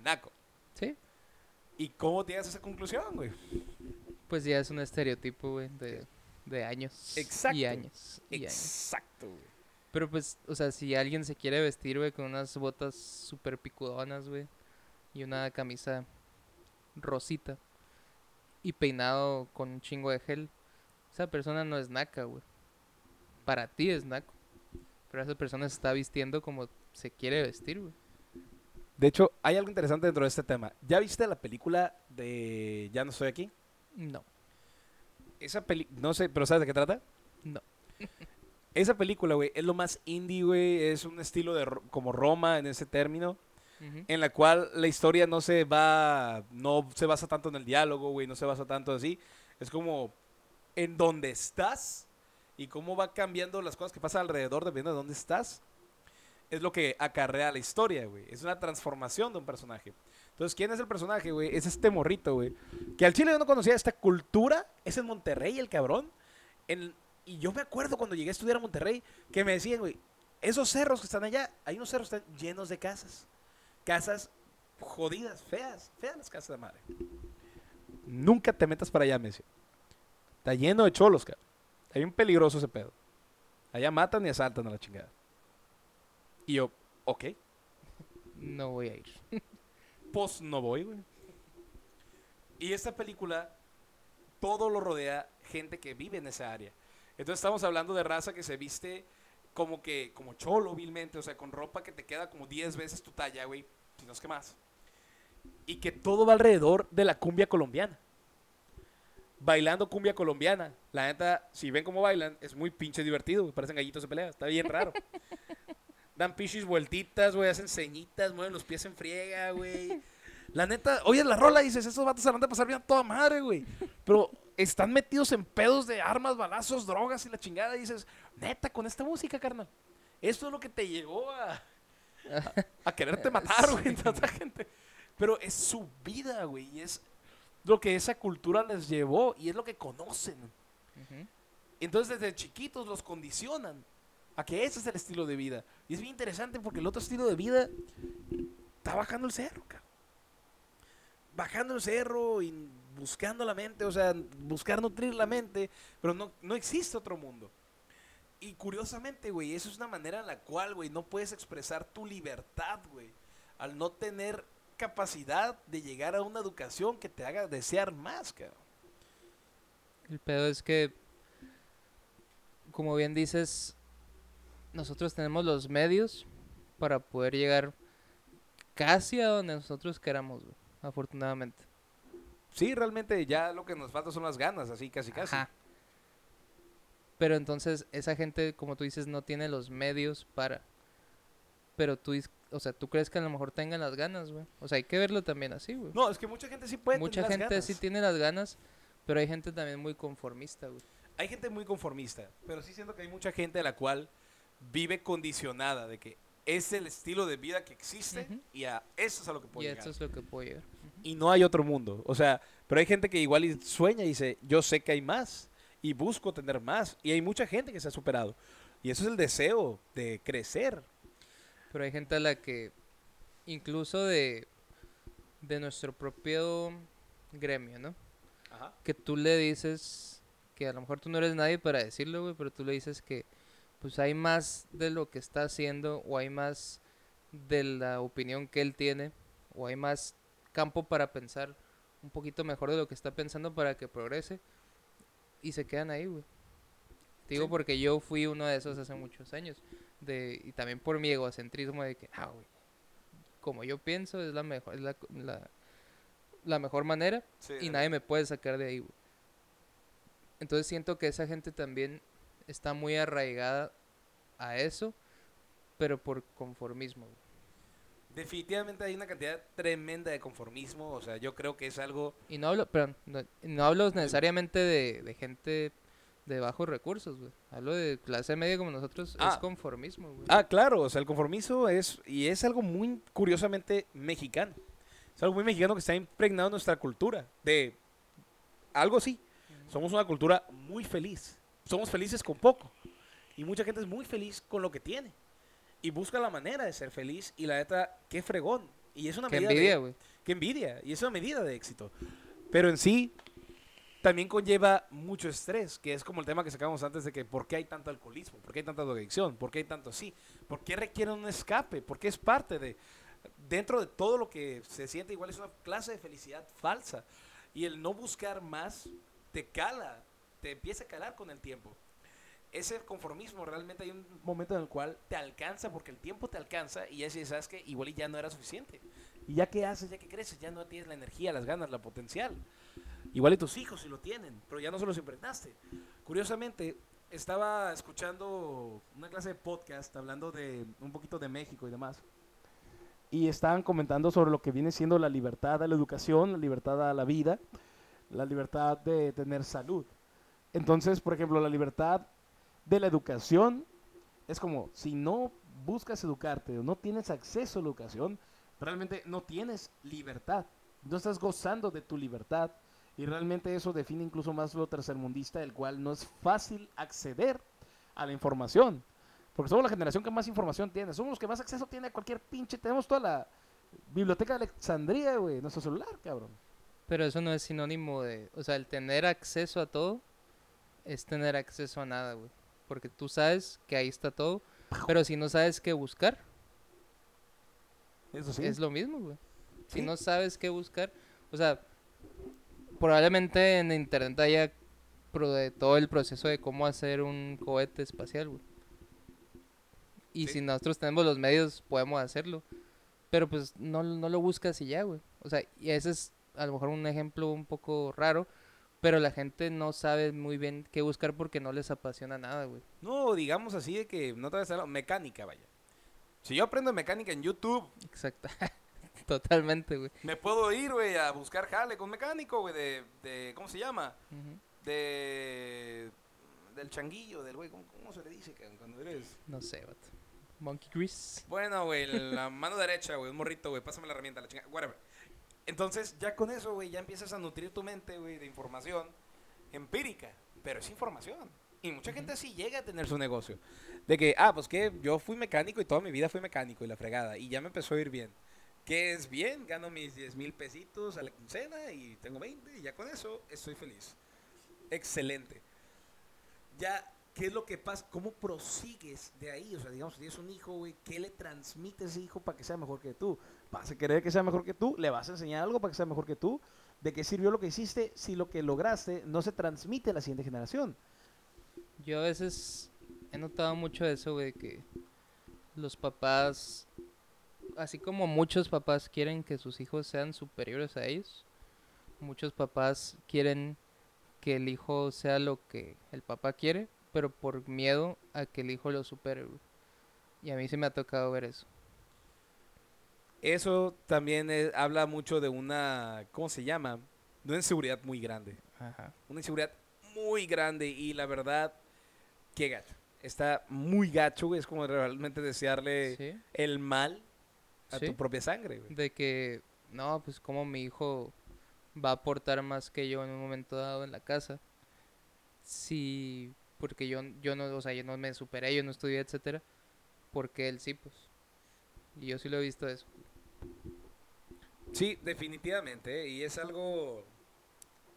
naco. Sí. ¿Y cómo a esa conclusión, güey? Pues ya es un estereotipo, güey, de, de años. Exacto. Y años. Y años. Exacto, güey. Pero pues, o sea, si alguien se quiere vestir, güey, con unas botas súper picudonas, güey, y una camisa rosita, y peinado con un chingo de gel, esa persona no es naca, güey. Para ti es naco. Pero esa persona se está vistiendo como se quiere vestir, güey. De hecho, hay algo interesante dentro de este tema. ¿Ya viste la película de Ya no estoy aquí? No, Esa película, no sé, pero ¿sabes de qué trata? no. [LAUGHS] Esa película, güey, es lo más indie, güey, es un estilo de ro- como Roma en ese término. En la cual la historia no se va, no se basa tanto en el diálogo, güey, no se basa tanto así. Es como en dónde estás y cómo va cambiando las cosas que pasan alrededor dependiendo de dónde estás. Es lo que acarrea la historia, güey. Es una transformación de un personaje. Entonces, ¿quién es el personaje, güey? Es este morrito, güey. Que al chile yo no conocía esta cultura. Es en Monterrey, el cabrón. En- y yo me acuerdo cuando llegué a estudiar a Monterrey que me decían, güey, esos cerros que están allá, hay unos cerros que están llenos de casas casas jodidas, feas, feas las casas de madre. Nunca te metas para allá, me decía. Está lleno de cholos, cabrón. Está bien peligroso ese pedo. Allá matan y asaltan a la chingada. Y yo, ok, No voy a ir. [LAUGHS] pues no voy, güey. Y esta película, todo lo rodea gente que vive en esa área. Entonces estamos hablando de raza que se viste como que, como cholo, vilmente, o sea, con ropa que te queda como 10 veces tu talla, güey, si no es que más. Y que todo va alrededor de la cumbia colombiana. bailando cumbia colombiana. La neta, si ven cómo bailan, es muy pinche divertido, parecen gallitos de pelea, está bien raro. [LAUGHS] Dan pichis vueltitas, güey, hacen ceñitas, mueven los pies en friega, güey. La neta, oye la rola y dices, esos vatos se van a pasar bien a toda madre, güey. Pero están metidos en pedos de armas, balazos, drogas y la chingada. Y dices, neta, con esta música, carnal. Esto es lo que te llevó a, a, a quererte matar, güey, [LAUGHS] tanta gente. Pero es su vida, güey. Y es lo que esa cultura les llevó y es lo que conocen. Entonces desde chiquitos los condicionan a que ese es el estilo de vida. Y es bien interesante porque el otro estilo de vida está bajando el cerro, cabrón. Bajando el cerro y buscando la mente, o sea, buscar nutrir la mente, pero no, no existe otro mundo. Y curiosamente, güey, eso es una manera en la cual, güey, no puedes expresar tu libertad, güey. Al no tener capacidad de llegar a una educación que te haga desear más, cabrón. El pedo es que, como bien dices, nosotros tenemos los medios para poder llegar casi a donde nosotros queramos, güey, afortunadamente. Sí, realmente ya lo que nos falta son las ganas, así casi casi. Ajá. Pero entonces esa gente, como tú dices, no tiene los medios para. Pero tú, o sea, tú crees que a lo mejor tengan las ganas, güey. O sea, hay que verlo también así, güey. No, es que mucha gente sí puede Mucha tener las gente sí ganas. tiene las ganas, pero hay gente también muy conformista, güey. Hay gente muy conformista, pero sí siento que hay mucha gente a la cual vive condicionada de que es el estilo de vida que existe y a eso es a lo que Y puede eso es lo que puede llegar. Y no hay otro mundo. O sea, pero hay gente que igual y sueña y dice, yo sé que hay más y busco tener más. Y hay mucha gente que se ha superado. Y eso es el deseo de crecer. Pero hay gente a la que, incluso de, de nuestro propio gremio, ¿no? Que tú le dices, que a lo mejor tú no eres nadie para decirlo, güey, pero tú le dices que pues hay más de lo que está haciendo o hay más de la opinión que él tiene o hay más campo para pensar un poquito mejor de lo que está pensando para que progrese y se quedan ahí, güey. Te digo Sí. porque yo fui uno de esos hace muchos años de y también por mi egocentrismo de que, ah, güey, como yo pienso es la mejor es la, la, la mejor manera y nadie me puede sacar de ahí, güey. Entonces siento que esa gente también está muy arraigada a eso, pero por conformismo. Definitivamente hay una cantidad tremenda de conformismo. O sea, yo creo que es algo... Y no hablo, perdón, no, no hablo necesariamente de, de gente de bajos recursos, güey. Hablo de clase media como nosotros, es Ah. conformismo, güey. Ah, claro, o sea, el conformismo es, y es algo muy curiosamente mexicano. Es algo muy mexicano que está impregnado en nuestra cultura. De algo así. Somos una cultura muy feliz. Somos felices con poco. Y mucha gente es muy feliz con lo que tiene. Y busca la manera de ser feliz. Y la neta, qué fregón. Y es una Qué medida envidia, güey. Qué envidia. Y es una medida de éxito. Pero en sí, también conlleva mucho estrés, que es como el tema que sacamos antes de que por qué hay tanto alcoholismo, por qué hay tanta drogadicción, por qué hay tanto así, por qué requiere un escape, por qué es parte de, dentro de todo lo que se siente igual es una clase de felicidad falsa. Y el no buscar más te cala, te empieza a calar con el tiempo. Ese conformismo realmente hay un momento en el cual te alcanza porque el tiempo te alcanza y ya si sabes que igual ya no era suficiente. Y ya que haces, ya que creces, ya no tienes la energía, las ganas, la potencial. Igual y tus hijos sí lo tienen, pero ya no se los impregnaste. Curiosamente, estaba escuchando una clase de podcast hablando de un poquito de México y demás. Y estaban comentando sobre lo que viene siendo la libertad a la educación, la libertad a la vida, la libertad de tener salud. Entonces, por ejemplo, la libertad de la educación es como si no buscas educarte o no tienes acceso a la educación, realmente no tienes libertad. No estás gozando de tu libertad. Y realmente eso define incluso más lo tercermundista, el cual no es fácil acceder a la información. Porque somos la generación que más información tiene. Somos los que más acceso tiene a cualquier pinche. Tenemos toda la biblioteca de Alexandria, güey, nuestro celular, cabrón. Pero eso no es sinónimo de, o sea, el tener acceso a todo es tener acceso a nada, güey. Porque tú sabes que ahí está todo, pero si no sabes qué buscar, Eso sí. es lo mismo, güey. Si Sí. no sabes qué buscar, o sea, probablemente en internet haya todo el proceso de cómo hacer un cohete espacial, güey. Y Sí. si nosotros tenemos los medios, podemos hacerlo. Pero pues no, no lo buscas y ya, güey. O sea, y ese es a lo mejor un ejemplo un poco raro, Pero la gente no sabe muy bien qué buscar porque no les apasiona nada, güey. No, digamos así de que no te vas a hacer mecánica, vaya. Si yo aprendo mecánica en YouTube, Exacto. [LAUGHS] Totalmente, güey. me puedo ir, güey, a buscar jale con mecánico, güey, de, de, ¿cómo se llama? De, del changuillo, del güey, ¿cómo, cómo se le dice cuando eres? No sé, vato. Monkey Grease. Bueno, güey, la [LAUGHS] mano derecha, güey, un morrito, güey, pásame la herramienta, la chingada, whatever. Entonces, ya con eso, güey, ya empiezas a nutrir tu mente, güey, de información empírica, pero es información. Y mucha gente así llega a tener su negocio. De que, ah, pues que yo fui mecánico y toda mi vida fui mecánico y la fregada. Y ya me empezó a ir bien. Que es bien, gano mis 10 mil pesitos a la quincena y tengo 20 y ya con eso estoy feliz. Excelente. Ya, ¿qué es lo que pasa? ¿Cómo prosigues de ahí? O sea, digamos, si tienes un hijo, güey, ¿qué le transmites ese hijo para que sea mejor que tú? ¿Vas a querer que sea mejor que tú? ¿Le vas a enseñar algo para que sea mejor que tú? ¿De qué sirvió lo que hiciste si lo que lograste no se transmite a la siguiente generación? Yo a veces he notado mucho eso, güey, que los papás, así como muchos papás quieren que sus hijos sean superiores a ellos, muchos papás quieren que el hijo sea lo que el papá quiere, pero por miedo a que el hijo lo supere. Y a mí se me ha tocado ver eso. Eso también eh, habla mucho de una, ¿cómo se llama? De una inseguridad muy grande. Ajá. Una inseguridad muy grande y la verdad, qué gacho. Está muy gacho, güey. Es como realmente desearle Sí. el mal a Sí. tu propia sangre, güey. De que, no, pues como mi hijo va a aportar más que yo en un momento dado en la casa. Sí, porque yo, yo no, o sea, yo no me superé, yo no estudié, etcétera. Porque él sí, pues. Y yo sí lo he visto eso. Sí, definitivamente. ¿eh? Y es algo...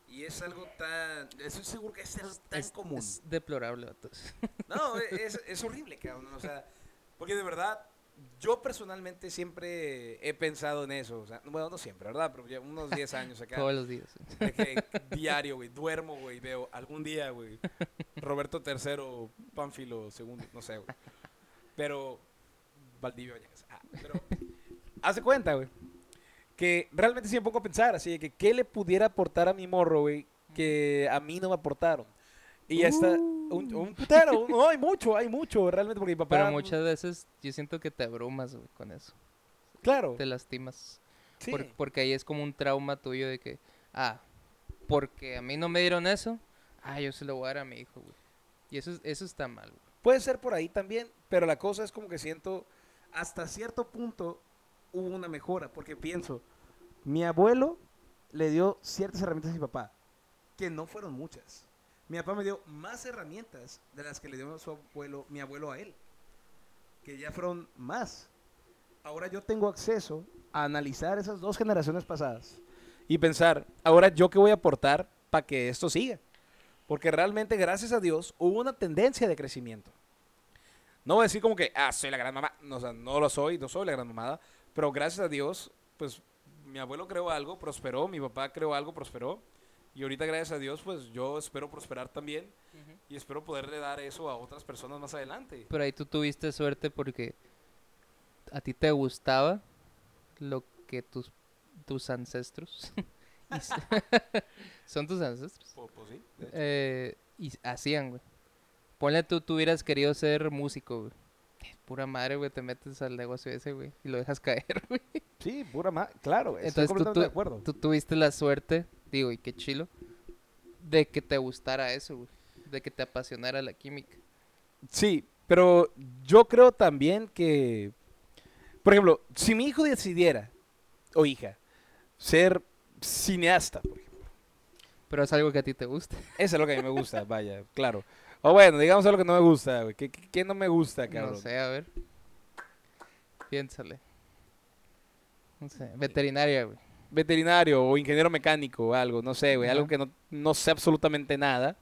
Y es algo tan... Estoy seguro que es algo tan es, común. es deplorable, vatos. No, [LAUGHS] es, es horrible, cabrón. O sea, porque de verdad, yo personalmente siempre he pensado en eso. O sea, bueno, no siempre, ¿verdad? Pero ya unos [LAUGHS] 10 años acá. Todos los días. de que diario, güey, duermo, güey, veo algún día, güey, Roberto III, Pánfilo segundo, no sé, güey. Pero, Valdivia. Ah, pero, hace cuenta, güey, que realmente sí me pongo a pensar, así de que, ¿qué le pudiera aportar a mi morro, güey, que a mí no me aportaron? Y ya está, un, un putero, no, hay mucho, hay mucho, realmente, porque mi papá... Pero muchas veces yo siento que te abrumas, güey, con eso. Claro, Te lastimas. sí. Por- porque ahí es como un trauma tuyo de que, ah, porque a mí no me dieron eso, ah, yo se lo voy a dar a mi hijo, güey. Y eso, es- eso está mal, güey. Puede ser por ahí también, pero la cosa es como que siento, hasta cierto punto hubo una mejora, porque pienso, mi abuelo le dio ciertas herramientas a mi papá, que no fueron muchas. Mi papá me dio más herramientas de las que le dio su mi abuelo a él, que ya fueron más. Ahora yo tengo acceso a analizar esas dos generaciones pasadas y pensar, ahora yo qué voy a aportar para que esto siga. Porque realmente, gracias a Dios, hubo una tendencia de crecimiento. No voy a decir como que, ah, soy la gran mamá. No, no lo soy, no soy la gran mamada. Pero gracias a Dios, pues mi abuelo creó algo, prosperó. Mi papá creó algo, prosperó. Y ahorita, gracias a Dios, pues yo espero prosperar también. Y espero poderle dar eso a otras personas más adelante. Pero ahí tú tuviste suerte porque a ti te gustaba lo que tus, tus ancestros, [LAUGHS] [LAUGHS] son tus ancestros, Pues, pues sí. de hecho. eh, y hacían, güey. Ponle tú, tú hubieras querido ser músico, güey. Pura madre, güey, te metes al negocio ese, güey, y lo dejas caer, [LAUGHS] güey. Sí, pura ma Claro, estoy Entonces tú, completamente tú- de acuerdo. tú tuviste la suerte, digo, y qué chilo, de que te gustara eso, güey. De que te apasionara la química. Sí, pero yo creo también que, por ejemplo, si mi hijo decidiera, o hija, ser cineasta, por ejemplo, Pero es algo que a ti te gusta. eso [LAUGHS] es lo que a mí me gusta, vaya, claro. O bueno, digamos algo que no me gusta, güey. ¿Qué, qué- qué no me gusta, cabrón? No sé, a ver. Piénsale. No sé, veterinaria, güey. Veterinario o ingeniero mecánico o algo, no sé, güey. Algo que no, no sé absolutamente nada.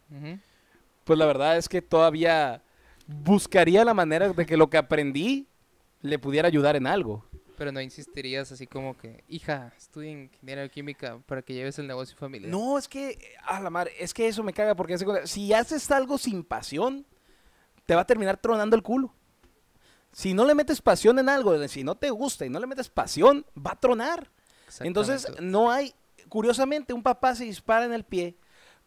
Pues la verdad es que todavía buscaría la manera de que lo que aprendí le pudiera ayudar en algo. Pero no insistirías así como que, hija, estudia ingeniería química para que lleves el negocio familiar. No, es que, a la madre, es que eso me caga porque si haces algo sin pasión, te va a terminar tronando el culo. Si no le metes pasión en algo, si no te gusta y no le metes pasión, va a tronar. Entonces, no hay, curiosamente, un papá se dispara en el pie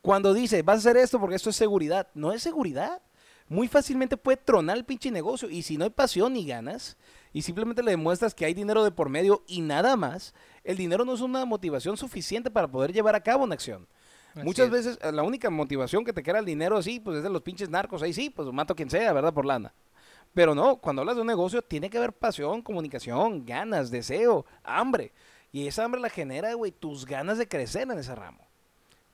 Cuando dice, vas a hacer esto porque esto es seguridad, no es seguridad. Muy fácilmente puede tronar el pinche negocio. Y si no hay pasión ni ganas, y simplemente le demuestras que hay dinero de por medio y nada más, el dinero no es una motivación suficiente para poder llevar a cabo una acción. Así Muchas es. veces eh, la única motivación que te queda el dinero así, pues es de los pinches narcos. Ahí sí, pues mato a quien sea, ¿verdad? Por lana. Pero no, cuando hablas de un negocio tiene que haber pasión, comunicación, ganas, deseo, hambre. Y esa hambre la genera, güey, tus ganas de crecer en ese ramo.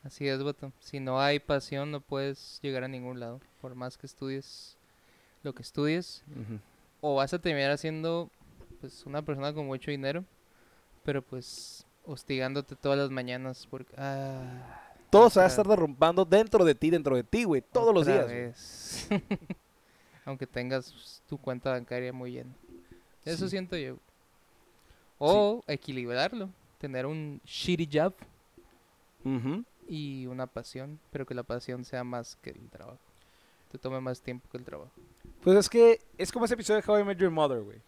Así es, vato. Si no hay pasión, no puedes llegar a ningún lado. Por más que estudies lo que estudies, o vas a terminar siendo pues una persona con mucho dinero, pero pues hostigándote todas las mañanas porque ah, Todo se va a estar derrumbando dentro de ti, dentro de ti, güey, todos los días. [LAUGHS] Aunque tengas pues, tu cuenta bancaria muy llena. Eso Sí. siento yo. O equilibrarlo, tener un shitty job y una pasión, pero que la pasión sea más que el trabajo. Te tome más tiempo que el trabajo. Pues es que es como ese episodio de How I Met Your Mother, güey.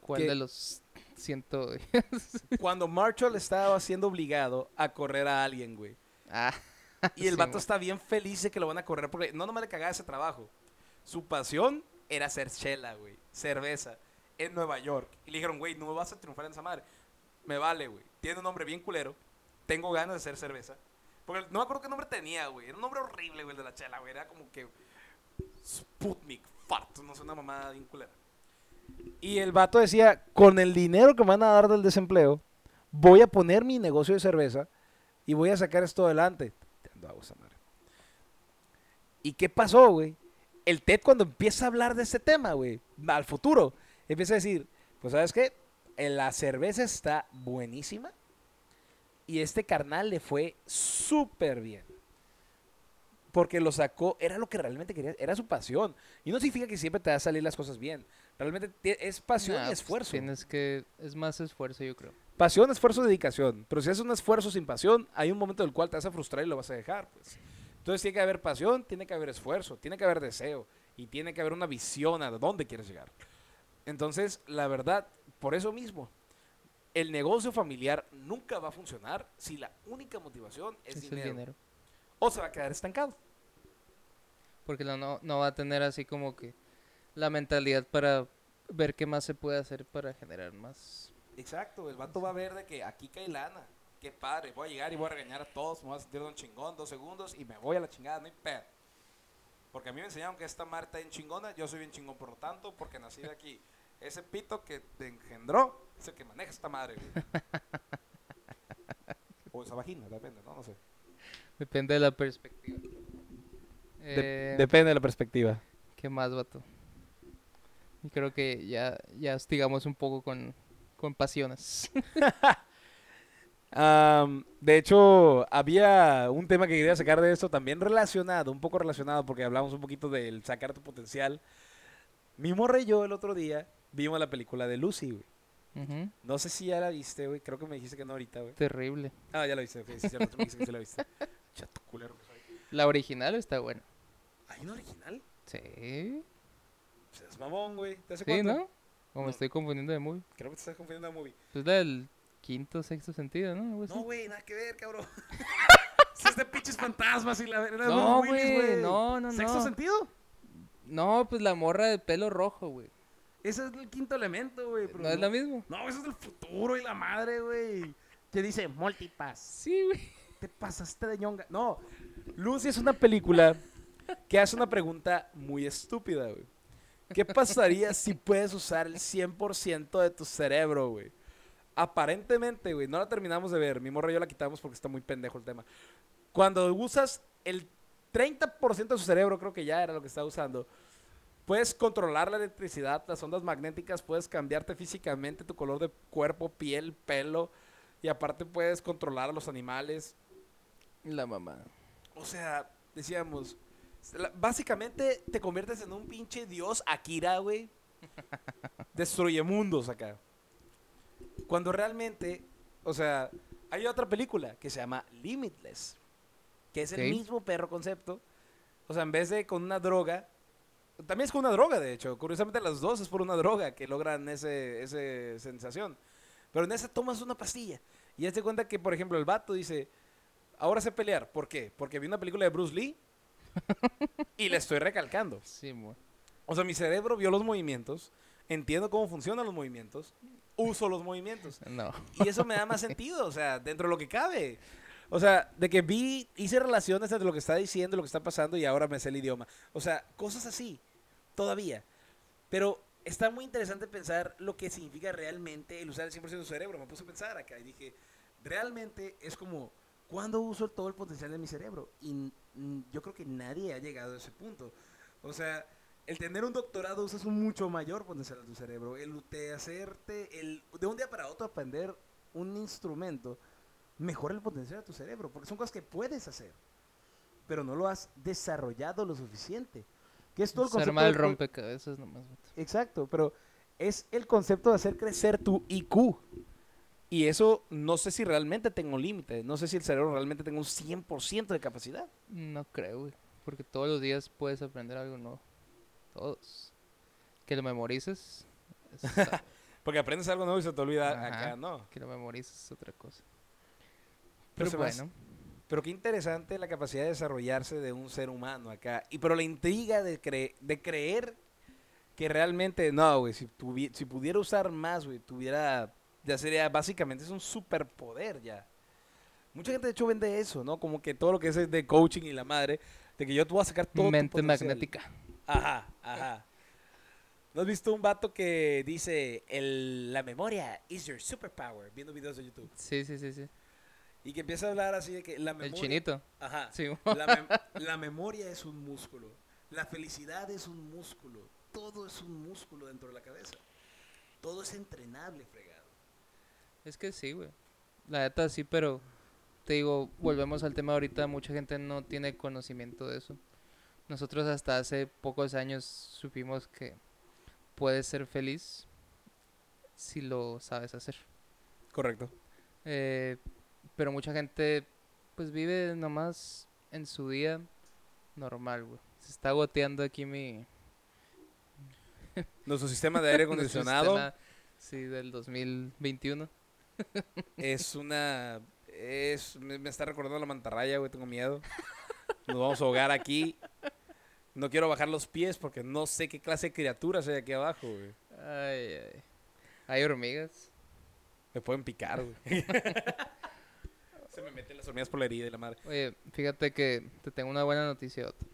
¿Cuál Que- de los ciento? [LAUGHS] Cuando Marshall estaba siendo obligado a correr a alguien, güey. ah, Y el Sí, vato está bien feliz de que lo van a correr porque no nomás le cagaba ese trabajo. Su pasión era hacer chela, güey. Cerveza. En Nueva York. Y le dijeron, güey, no vas a triunfar en esa madre. Me vale, güey. Tiene un nombre bien culero. Tengo ganas de hacer cerveza. Porque no me acuerdo qué nombre tenía, güey. Era un nombre horrible, güey, el de la chela, güey. Era como que Sputnik, Fart. No sé, una mamada bien culera. Y el vato decía, con el dinero que me van a dar del desempleo, voy a poner mi negocio de cerveza y voy a sacar esto adelante. Te ando esa madre. ¿Y qué pasó, güey? El TED cuando empieza a hablar de este tema, güey, al futuro, empieza a decir, pues sabes qué, Eh, la cerveza está buenísima y este carnal le fue súper bien. Porque lo sacó, era lo que realmente quería, era su pasión. Y no significa que siempre te va a salir las cosas bien. Realmente es pasión nah, y pues, esfuerzo. tienes que es más esfuerzo, yo creo. Pasión, esfuerzo, dedicación. Pero si haces un esfuerzo sin pasión, hay un momento en el cual te vas a frustrar y lo vas a dejar, pues. Entonces tiene que haber pasión, tiene que haber esfuerzo, tiene que haber deseo y tiene que haber una visión a dónde quieres llegar. Entonces, la verdad, por eso mismo, el negocio familiar nunca va a funcionar si la única motivación es Es el dinero. dinero. O se va a quedar estancado. Porque no, no, va a tener así como que la mentalidad para ver qué más se puede hacer para generar más. Exacto, el vato va a ver de que aquí cae lana. Qué padre, voy a llegar y voy a regañar a todos, me voy a sentir un chingón, dos segundos y me voy a la chingada, no hay pedo. Porque a mí me enseñaron que esta Marta bien chingona, yo soy bien chingón por lo tanto, porque nací de aquí. Ese pito que te engendró es el que maneja esta madre, güey. [LAUGHS] O esa vagina, depende, no, no sé. Depende de la perspectiva. Eh, depende de la perspectiva. ¿Qué más, vato? Y creo que ya, ya hostigamos un poco con, con pasiones. [LAUGHS] Am, de hecho, había un tema que quería sacar de esto también relacionado, un poco relacionado, porque hablamos un poquito del sacar tu potencial. Mi morra y yo el otro día vimos la película de Lucy, güey. No sé si ya la viste, güey. Creo que me dijiste que no ahorita, güey. Terrible. Ah, ya la viste, ok, sí, cierto, me dijiste que sí la viste. [LAUGHS] Chato culero. La original está buena. ¿Hay una original? Sí. Pues es mamón, güey. ¿Te hace Sí, cuánto? ¿no? O me estoy confundiendo de movie. Creo que te estás confundiendo de movie. Pues la del quinto, sexto sentido, ¿no? No, güey, nada que ver, cabrón. [LAUGHS] Si es de pinches fantasmas y la era de No, güey, no, no, ¿Sexto no. sentido? No, pues la morra de pelo rojo, güey. Ese es el quinto elemento, güey. pero ¿No es la misma? No, eso es del futuro y la madre, güey. Que dice multipass. Sí, güey. Te pasaste de ñonga. No, Lucy es una película que hace una pregunta muy estúpida, güey. ¿Qué pasaría si puedes usar el 100% de tu cerebro, güey? Aparentemente, güey, no la terminamos de ver. Mi morra y yo la quitamos porque está muy pendejo el tema. Cuando usas el 30% de su cerebro, creo que ya era lo que estaba usando, puedes controlar la electricidad, las ondas magnéticas, puedes cambiarte físicamente tu color de cuerpo, piel, pelo, y aparte puedes controlar a los animales. La mamá. O sea, decíamos, básicamente te conviertes en un pinche dios Akira, güey. [LAUGHS] Destruye mundos acá. Cuando realmente, o sea, hay otra película que se llama Limitless, que es el mismo perro concepto. O sea, en vez de con una droga, también es con una droga, de hecho. Curiosamente las dos es por una droga que logran ese, ese sensación. Pero en esa tomas una pastilla. Y hazte cuenta que, por ejemplo, el vato dice, ahora sé pelear. ¿Por qué? Porque vi una película de Bruce Lee [LAUGHS] y le estoy recalcando. Sí, mo. O sea, mi cerebro vio los movimientos, entiendo cómo funcionan los movimientos, uso los movimientos. No. Y eso me da más sentido, o sea, dentro de lo que cabe. O sea, de que vi, hice relaciones entre lo que está diciendo, lo que está pasando y ahora me sé el idioma. O sea, cosas así, todavía. Pero está muy interesante pensar lo que significa realmente el usar el 100% de tu cerebro. Me puse a pensar acá y dije, realmente es como, ¿cuándo uso todo el potencial de mi cerebro? Y yo creo que nadie ha llegado a ese punto. O sea, el tener un doctorado usas un mucho mayor potencial de tu cerebro. El de hacerte, el de un día para otro aprender un instrumento, mejora el potencial de tu cerebro, porque son cosas que puedes hacer, pero no lo has desarrollado lo suficiente. Que es todo el concepto arma el de- rompecabezas nomás. Exacto, pero es el concepto de hacer crecer tu IQ. Y eso no sé si realmente tengo límite, no sé si el cerebro realmente tenga un 100% de capacidad. No creo, güey. Porque todos los días puedes aprender algo nuevo. Todos. Que lo memorices. es- [LAUGHS] Porque aprendes algo nuevo y se te olvida Ajá. acá, ¿no? que lo memorices es otra cosa. Pero hace- bueno. Pero qué interesante la capacidad de desarrollarse de un ser humano acá. Y pero la intriga de, cre- de creer que realmente, no, güey, si, pudiera usar más, güey, tuviera, ya sería, básicamente es un superpoder ya. Mucha gente de hecho vende eso, ¿no? Como que todo lo que es de coaching y la madre, de que yo te voy a sacar todo tu Mente potencial. magnética. Ajá, ajá. ¿No has visto un vato que dice el, la memoria is your superpower? Viendo videos de YouTube. Sí, sí, sí, sí. Y que empieza a hablar así de que la memoria... El chinito. Ajá. Sí. La, mem- la memoria es un músculo. La felicidad es un músculo. Todo es un músculo dentro de la cabeza. Todo es entrenable, fregado. Es que sí, güey. La neta sí, pero te digo, volvemos al tema ahorita, mucha gente no tiene conocimiento de eso. Nosotros hasta hace pocos años supimos que puedes ser feliz si lo sabes hacer. Correcto. Eh, pero mucha gente pues vive nomás en su día normal, güey. Se está goteando aquí mi Nuestro sistema de aire acondicionado [LAUGHS] sistema, sí, del 2021. [LAUGHS] es una... Es, me, me está recordando la mantarraya, güey. Tengo miedo. Nos vamos a ahogar aquí. No quiero bajar los pies porque no sé qué clase de criaturas hay aquí abajo, güey. Ay, ay. Hay hormigas. Me pueden picar, güey. [LAUGHS] Se me meten las hormigas por la herida y la madre. Oye, fíjate que te tengo una buena noticia. Otto.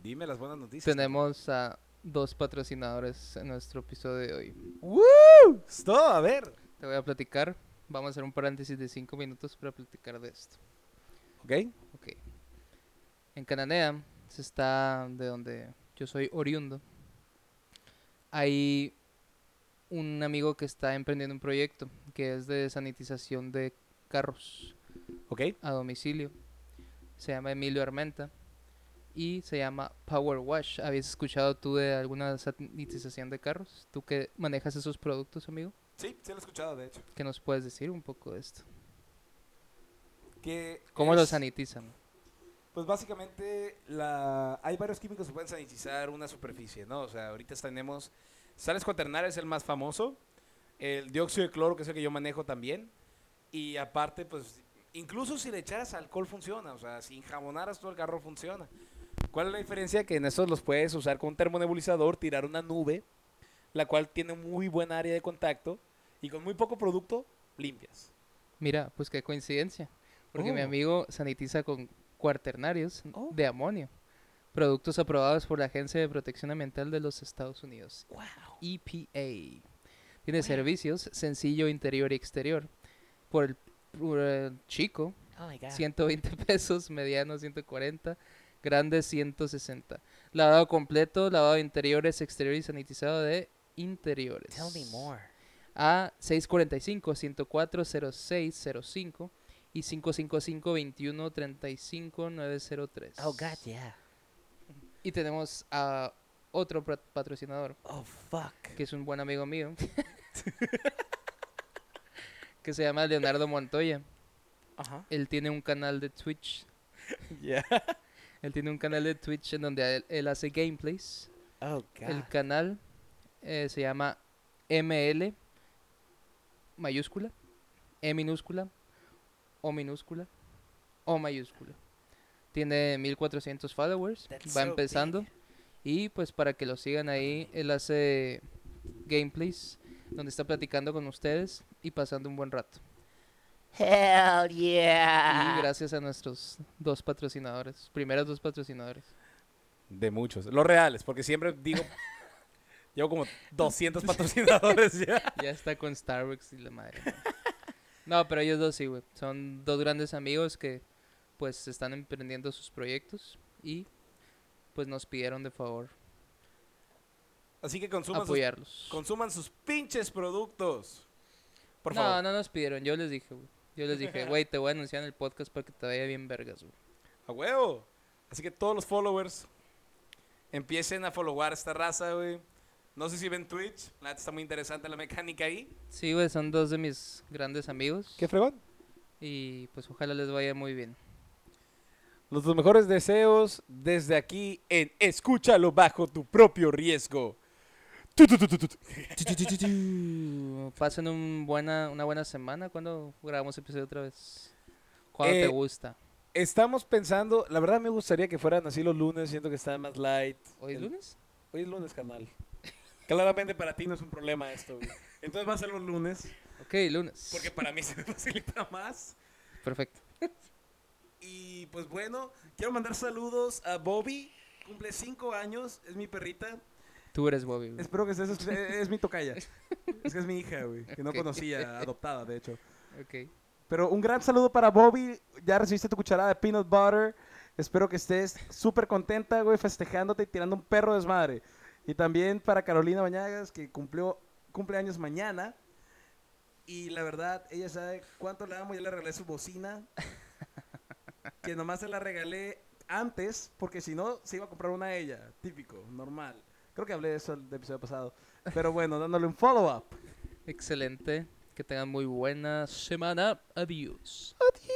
Dime las buenas noticias. Tenemos a dos patrocinadores en nuestro episodio de hoy. ¡Woo! Stop, a ver. Te voy a platicar. Vamos a hacer un paréntesis de cinco minutos para platicar de esto. ¿Ok? Ok. En Cananea, se está de donde yo soy oriundo. Hay un amigo que está emprendiendo un proyecto que es de sanitización de carros ¿Ok? a domicilio. Se llama Emilio Armenta y se llama Power Wash. ¿Habías escuchado tú de alguna sanitización de carros? ¿Tú que manejas esos productos, amigo? Sí, sí lo he escuchado, de hecho. ¿Qué nos puedes decir un poco de esto? Que ¿Cómo lo es- sanitizan? Pues básicamente la... hay varios químicos que pueden sanitizar una superficie, ¿no? O sea, ahorita tenemos sales cuaternarias, el más famoso, el dióxido de cloro, que es el que yo manejo también, y aparte, pues, incluso si le echaras alcohol funciona, o sea, si enjabonaras todo el carro funciona. ¿Cuál es la diferencia? Que en estos los puedes usar con un termonebulizador, tirar una nube, la cual tiene muy buena área de contacto, y con muy poco producto, limpias. Mira, pues qué coincidencia. Porque mi Oh. amigo sanitiza con cuaternarios Oh. de amonio. Productos aprobados por la Agencia de Protección Ambiental de los Estados Unidos. ¡Wow! EPA. Tiene servicios sencillo interior y exterior. Por el, chico, Oh my God. 120 [LAUGHS] pesos, mediano 140, grande 160. Lavado completo, lavado de interiores, exterior y sanitizado de interiores. A 645 104 0605 y 555 21 35 903. Oh, God, yeah. Y tenemos a otro pat- patrocinador, Oh, fuck. que es un buen amigo mío, [LAUGHS] que se llama Leonardo Montoya. Ajá. Él tiene un canal de Twitch. [LAUGHS] Yeah. Él tiene un canal de Twitch en donde él, él hace gameplays. Oh, God. El canal eh, se llama ML mayúscula, E minúscula, O minúscula, O mayúscula. Tiene 1400 followers. That's va so empezando. Y pues para que lo sigan ahí, él hace gameplays donde está platicando con ustedes y pasando un buen rato. Hell Y yeah. gracias a nuestros dos patrocinadores, primeros dos patrocinadores. De muchos. Los reales, porque siempre digo. [LAUGHS] llevo como 200 patrocinadores ya. [LAUGHS] Ya está con Starbucks y la madre. ¿no? No, pero ellos dos sí, güey. Son dos grandes amigos que pues están emprendiendo sus proyectos y pues nos pidieron de favor Así que consuman sus, consuman sus pinches productos. Por no, favor. no nos pidieron, yo les dije, güey. Yo les dije, güey, te voy a anunciar en el podcast para que te vaya bien vergas, güey. A huevo. Así que todos los followers empiecen a followar esta raza, güey. No sé si ven Twitch. La neta está muy interesante la mecánica ahí. Sí, güey, son dos de mis grandes amigos ¿Qué fregón? y pues ojalá les vaya muy bien. Los mejores deseos desde aquí en Escúchalo bajo tu propio riesgo. Pasen un buena, una buena semana cuando grabamos episodio otra vez. Cuando Eh, te gusta. Estamos pensando, la verdad me gustaría que fueran así los lunes, siento que está más light. ¿Hoy es El- lunes? Hoy es lunes, canal. Claramente para ti no es un problema esto, güey. Entonces va a ser los lunes, Ok, lunes. porque para mí se me facilita más. Perfecto. Y pues bueno, quiero mandar saludos a Bobby. Cumple cinco años, es mi perrita. Tú eres Bobby. güey. Espero que estés, es, [LAUGHS] es mi tocaya. Es que es mi hija, güey. Que no Ok. conocía, adoptada, de hecho. Ok. Pero un gran saludo para Bobby. Ya recibiste tu cucharada de peanut butter. Espero que estés súper contenta, güey, festejándote y tirando un perro desmadre. Y también para Carolina Bañagas, que cumplió cumpleaños mañana. Y la verdad, ella sabe cuánto le amo. Ya le regalé su bocina. Que nomás se la regalé antes, porque si no, se iba a comprar una a ella. Típico, normal. Creo que hablé de eso el episodio pasado. Pero bueno, dándole un follow-up. [LAUGHS] Excelente. Que tengan muy buena semana. Adiós. Adiós.